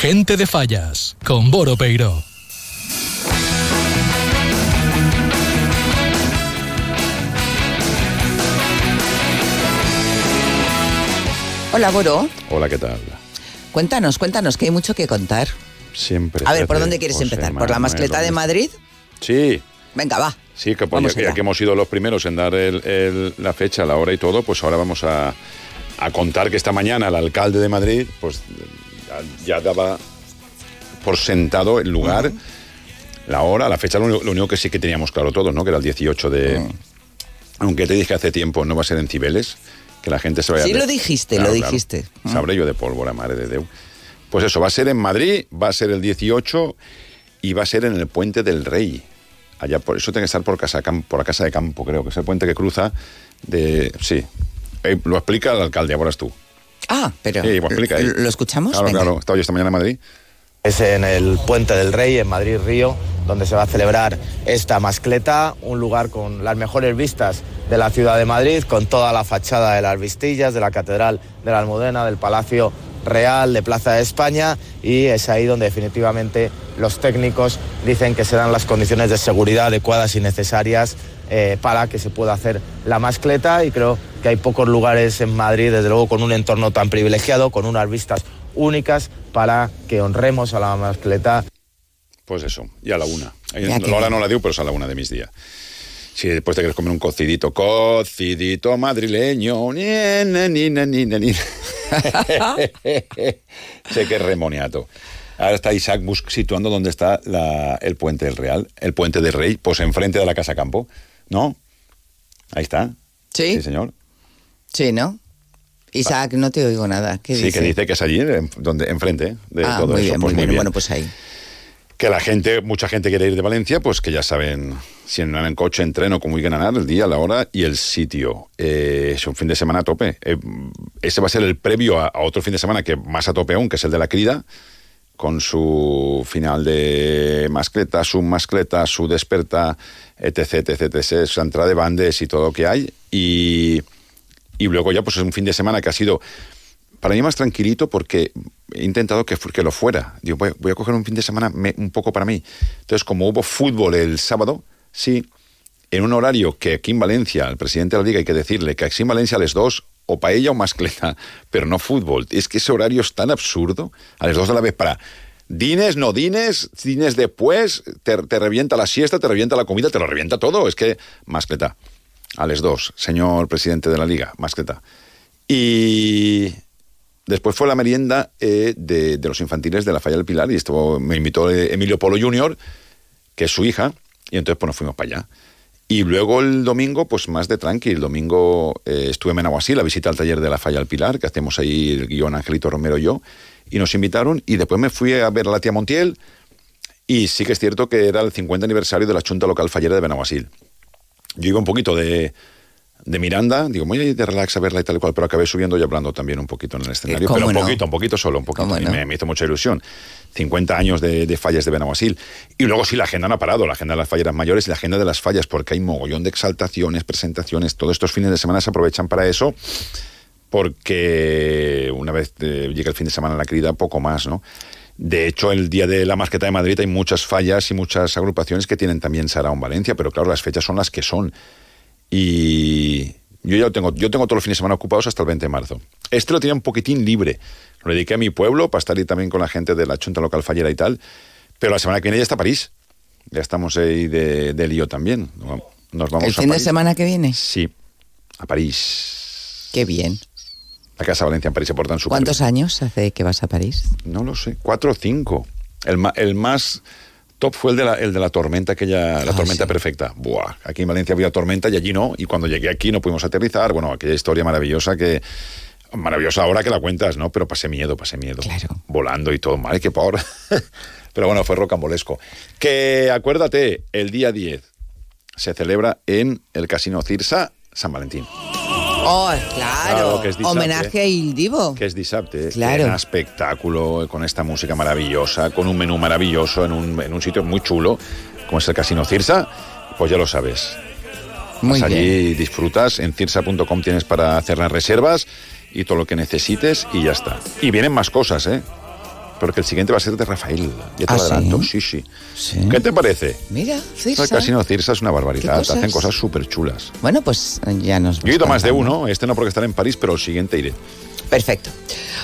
Gente de Fallas, con Boro Peiro. Hola, Boro. Hola, ¿qué tal? Cuéntanos, cuéntanos, que hay mucho que contar. Siempre. A ver, ¿por dónde quieres empezar? ¿Por la mascleta de Madrid? Sí. Venga, va. Sí, que pues, ya, que hemos sido los primeros en dar la fecha, la hora y todo, pues ahora vamos a, a contar que esta mañana el alcalde de Madrid, pues ya, daba por sentado el lugar, la hora, la fecha, lo único, que sí que teníamos claro todos, ¿no? Que era el 18 de... Aunque te dije hace tiempo, no va a ser en Cibeles, que la gente se vaya... Sí, lo dijiste, lo dijiste. Sabré yo de pólvora, madre de Deu. Pues eso, va a ser en Madrid, va a ser el 18 y va a ser en el Puente del Rey. Allá por eso tiene que estar por casa por la casa de campo, creo, que es el puente que cruza de sí, Eh, lo explica el alcalde, ahora es tú. Ah, pero. Sí, lo explica ahí. ¿Lo escuchamos? Claro, Venga. claro. Estaba yo esta mañana en Madrid. Es en el Puente del Rey, en Madrid Río, donde se va a celebrar esta mascleta, un lugar con las mejores vistas de la ciudad de Madrid, con toda la fachada de las Vistillas, de la Catedral de la Almudena, del Palacio Real, de Plaza de España, y es ahí donde definitivamente los técnicos dicen que serán las condiciones de seguridad adecuadas y necesarias eh, para que se pueda hacer la mascleta y creo que hay pocos lugares en Madrid, desde luego con un entorno tan privilegiado, con unas vistas únicas para que honremos a la mascleta. Pues eso, y a la una. Ahora no la digo, pero es a la una de mis días. Si después te quieres comer un cocidito, cocidito madrileño, ni, ni, ni, ni, ni, ni. sé que es remoniato. Ahora está Isaac bus- situando dónde está la- el puente del Real, el puente del Rey, pues enfrente de la Casa Campo, ¿no? Ahí está. Sí. Sí, señor. Sí, ¿no? Isaac, no te oigo nada. ¿Qué sí, dice? que dice que es allí, en- donde, enfrente de ah, todo muy eso. bien, pues muy bien. bien. Bueno, pues ahí. Que la gente, mucha gente quiere ir de Valencia, pues que ya saben si andan en coche, en tren o cómo ir a ganar, el día, la hora y el sitio. Eh, es un fin de semana a tope. Eh, ese va a ser el previo a, a otro fin de semana que más a tope aún, que es el de la Crida, con su final de mascleta, su mascleta, su desperta, etc, etc, etc, su entrada de bandes y todo lo que hay. Y, y luego ya pues es un fin de semana que ha sido para mí más tranquilito porque he intentado que, que lo fuera. Digo, voy, a coger un fin de semana un poco para mí. Entonces, como hubo fútbol el sábado, sí, en un horario que aquí en Valencia, al presidente de la liga hay que decirle que aquí en Valencia a las dos o paella o mascleta, pero no fútbol. Es que ese horario es tan absurdo, a las dos de la vez para... Dines, no dines, dines después, te, revienta la siesta, te revienta la comida, te lo revienta todo. Es que mascleta. A las dos, señor presidente de la liga, mascleta. Y después fue la merienda eh, de, los infantiles de la Falla del Pilar y estuvo, me invitó eh, Emilio Polo Jr., que es su hija, y entonces pues nos fuimos para allá. Y luego el domingo, pues más de tranqui. El domingo eh, estuve en Menaguasí, la visita al taller de la Falla del Pilar, que hacemos ahí el guion Angelito Romero y yo, y nos invitaron, y después me fui a ver a la tía Montiel, y sí que es cierto que era el 50 aniversario de la Junta Local Fallera de Benaguasil. Yo iba un poquito de, de Miranda, digo, voy a ir de relax a verla y tal y cual, pero acabé subiendo y hablando también un poquito en el escenario, ¿cómo pero un no? poquito, un poquito solo, un poquito. ¿Cómo Y no? me, me hizo mucha ilusión. 50 años de, de fallas de Benaguasil. Y luego sí, la agenda no ha parado, la agenda de las falleras mayores y la agenda de las fallas, porque hay mogollón de exaltaciones, presentaciones, todos estos fines de semana se aprovechan para eso, porque una vez eh, llega el fin de semana la querida, poco más, ¿no? De hecho, el día de la masqueta de Madrid hay muchas fallas y muchas agrupaciones que tienen también Sarao en Valencia, pero claro, las fechas son las que son. Y yo ya lo tengo, yo tengo todos los fines de semana ocupados hasta el 20 de marzo. Este lo tenía un poquitín libre. Lo dediqué a mi pueblo para estar ahí también con la gente de la Junta Local Fallera y tal. Pero la semana que viene ya está París. Ya estamos ahí de, de lío también. Nos vamos ¿El a fin de semana que viene? Sí, a París. Qué bien. La Casa Valencia en París se portan súper ¿Cuántos años hace que vas a París? No lo sé, cuatro o cinco. El, el más top fue el de la, el de la tormenta, aquella, la Ah, tormenta sí. perfecta. Buah, aquí en Valencia había tormenta y allí no. Y cuando llegué aquí no pudimos aterrizar. Bueno, aquella historia maravillosa que. Maravillosa ahora que la cuentas, ¿no? Pero pasé miedo, pasé miedo. Volando y todo. Madre, qué por. Pero bueno, fue rocambolesco. Que acuérdate, el día 10 se celebra en el Casino Cirsa San Valentín. Oh, claro. que es dissabte. Homenaje a Il Divo. Que es dissabte. Claro. Un espectáculo con esta música maravillosa, con un menú maravilloso en un, en un sitio muy chulo, como es el Casino Cirsa, pues ya lo sabes. Muy Vas allí disfrutas, en cirsa.com tienes para hacer las reservas y todo lo que necesites y ya está. Y vienen más cosas, ¿eh? Porque el siguiente va a ser de Rafael. Ya te ¿Ah, lo sí? adelanto. Sí, sí. ¿Qué te parece? Mira, Cirsa. El Casino Cirsa es una ¿Qué barbaridad. cosas? Hacen cosas súper chulas. Bueno, pues ya nos Yo he ido más de uno, este no porque estaré en París, pero el siguiente iré. Perfecto.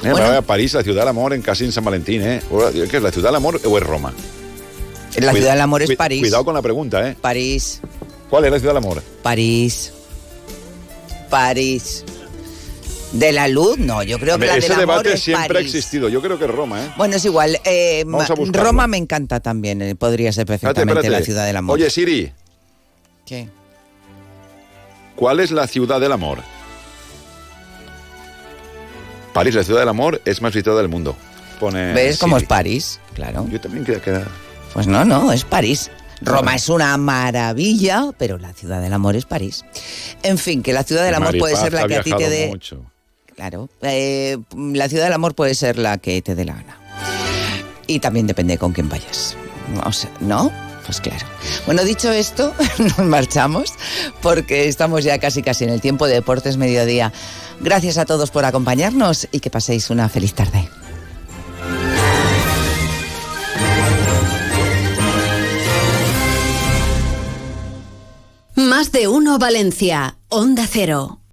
Mira, Bueno. voy a París, la ciudad del amor, en casi en San Valentín, ¿eh? ¿Qué es la ciudad del amor o es Roma? La Cuida- ciudad del amor es París. Cuidado con la pregunta, ¿eh? París. ¿Cuál es la ciudad del amor? París. París. De la luz, no, yo creo que la ese del amor debate es siempre ha existido. Yo creo que es Roma, ¿eh? Bueno, es igual. eh. Roma me encanta también. eh, podría ser perfectamente espérate. la ciudad del amor. Oye, Siri, ¿Qué? ¿cuál es la ciudad del amor? París, la ciudad del amor, es más visitada del mundo. Pone ¿Ves cómo es Siri. París? Claro. Yo también creía que era... Pues no, no, es París. Roma es una maravilla, pero la ciudad del amor es París. En fin, que la ciudad del amor puede ser la que a ti te dé. Claro, eh, la ciudad del amor puede ser la que te dé la gana. Y también depende con quién vayas. No. Pues claro. Bueno, dicho esto, nos marchamos porque estamos ya casi casi en el tiempo de Deportes Mediodía. Gracias a todos por acompañarnos y que paséis una feliz tarde. Más de uno Valencia, Onda Cero.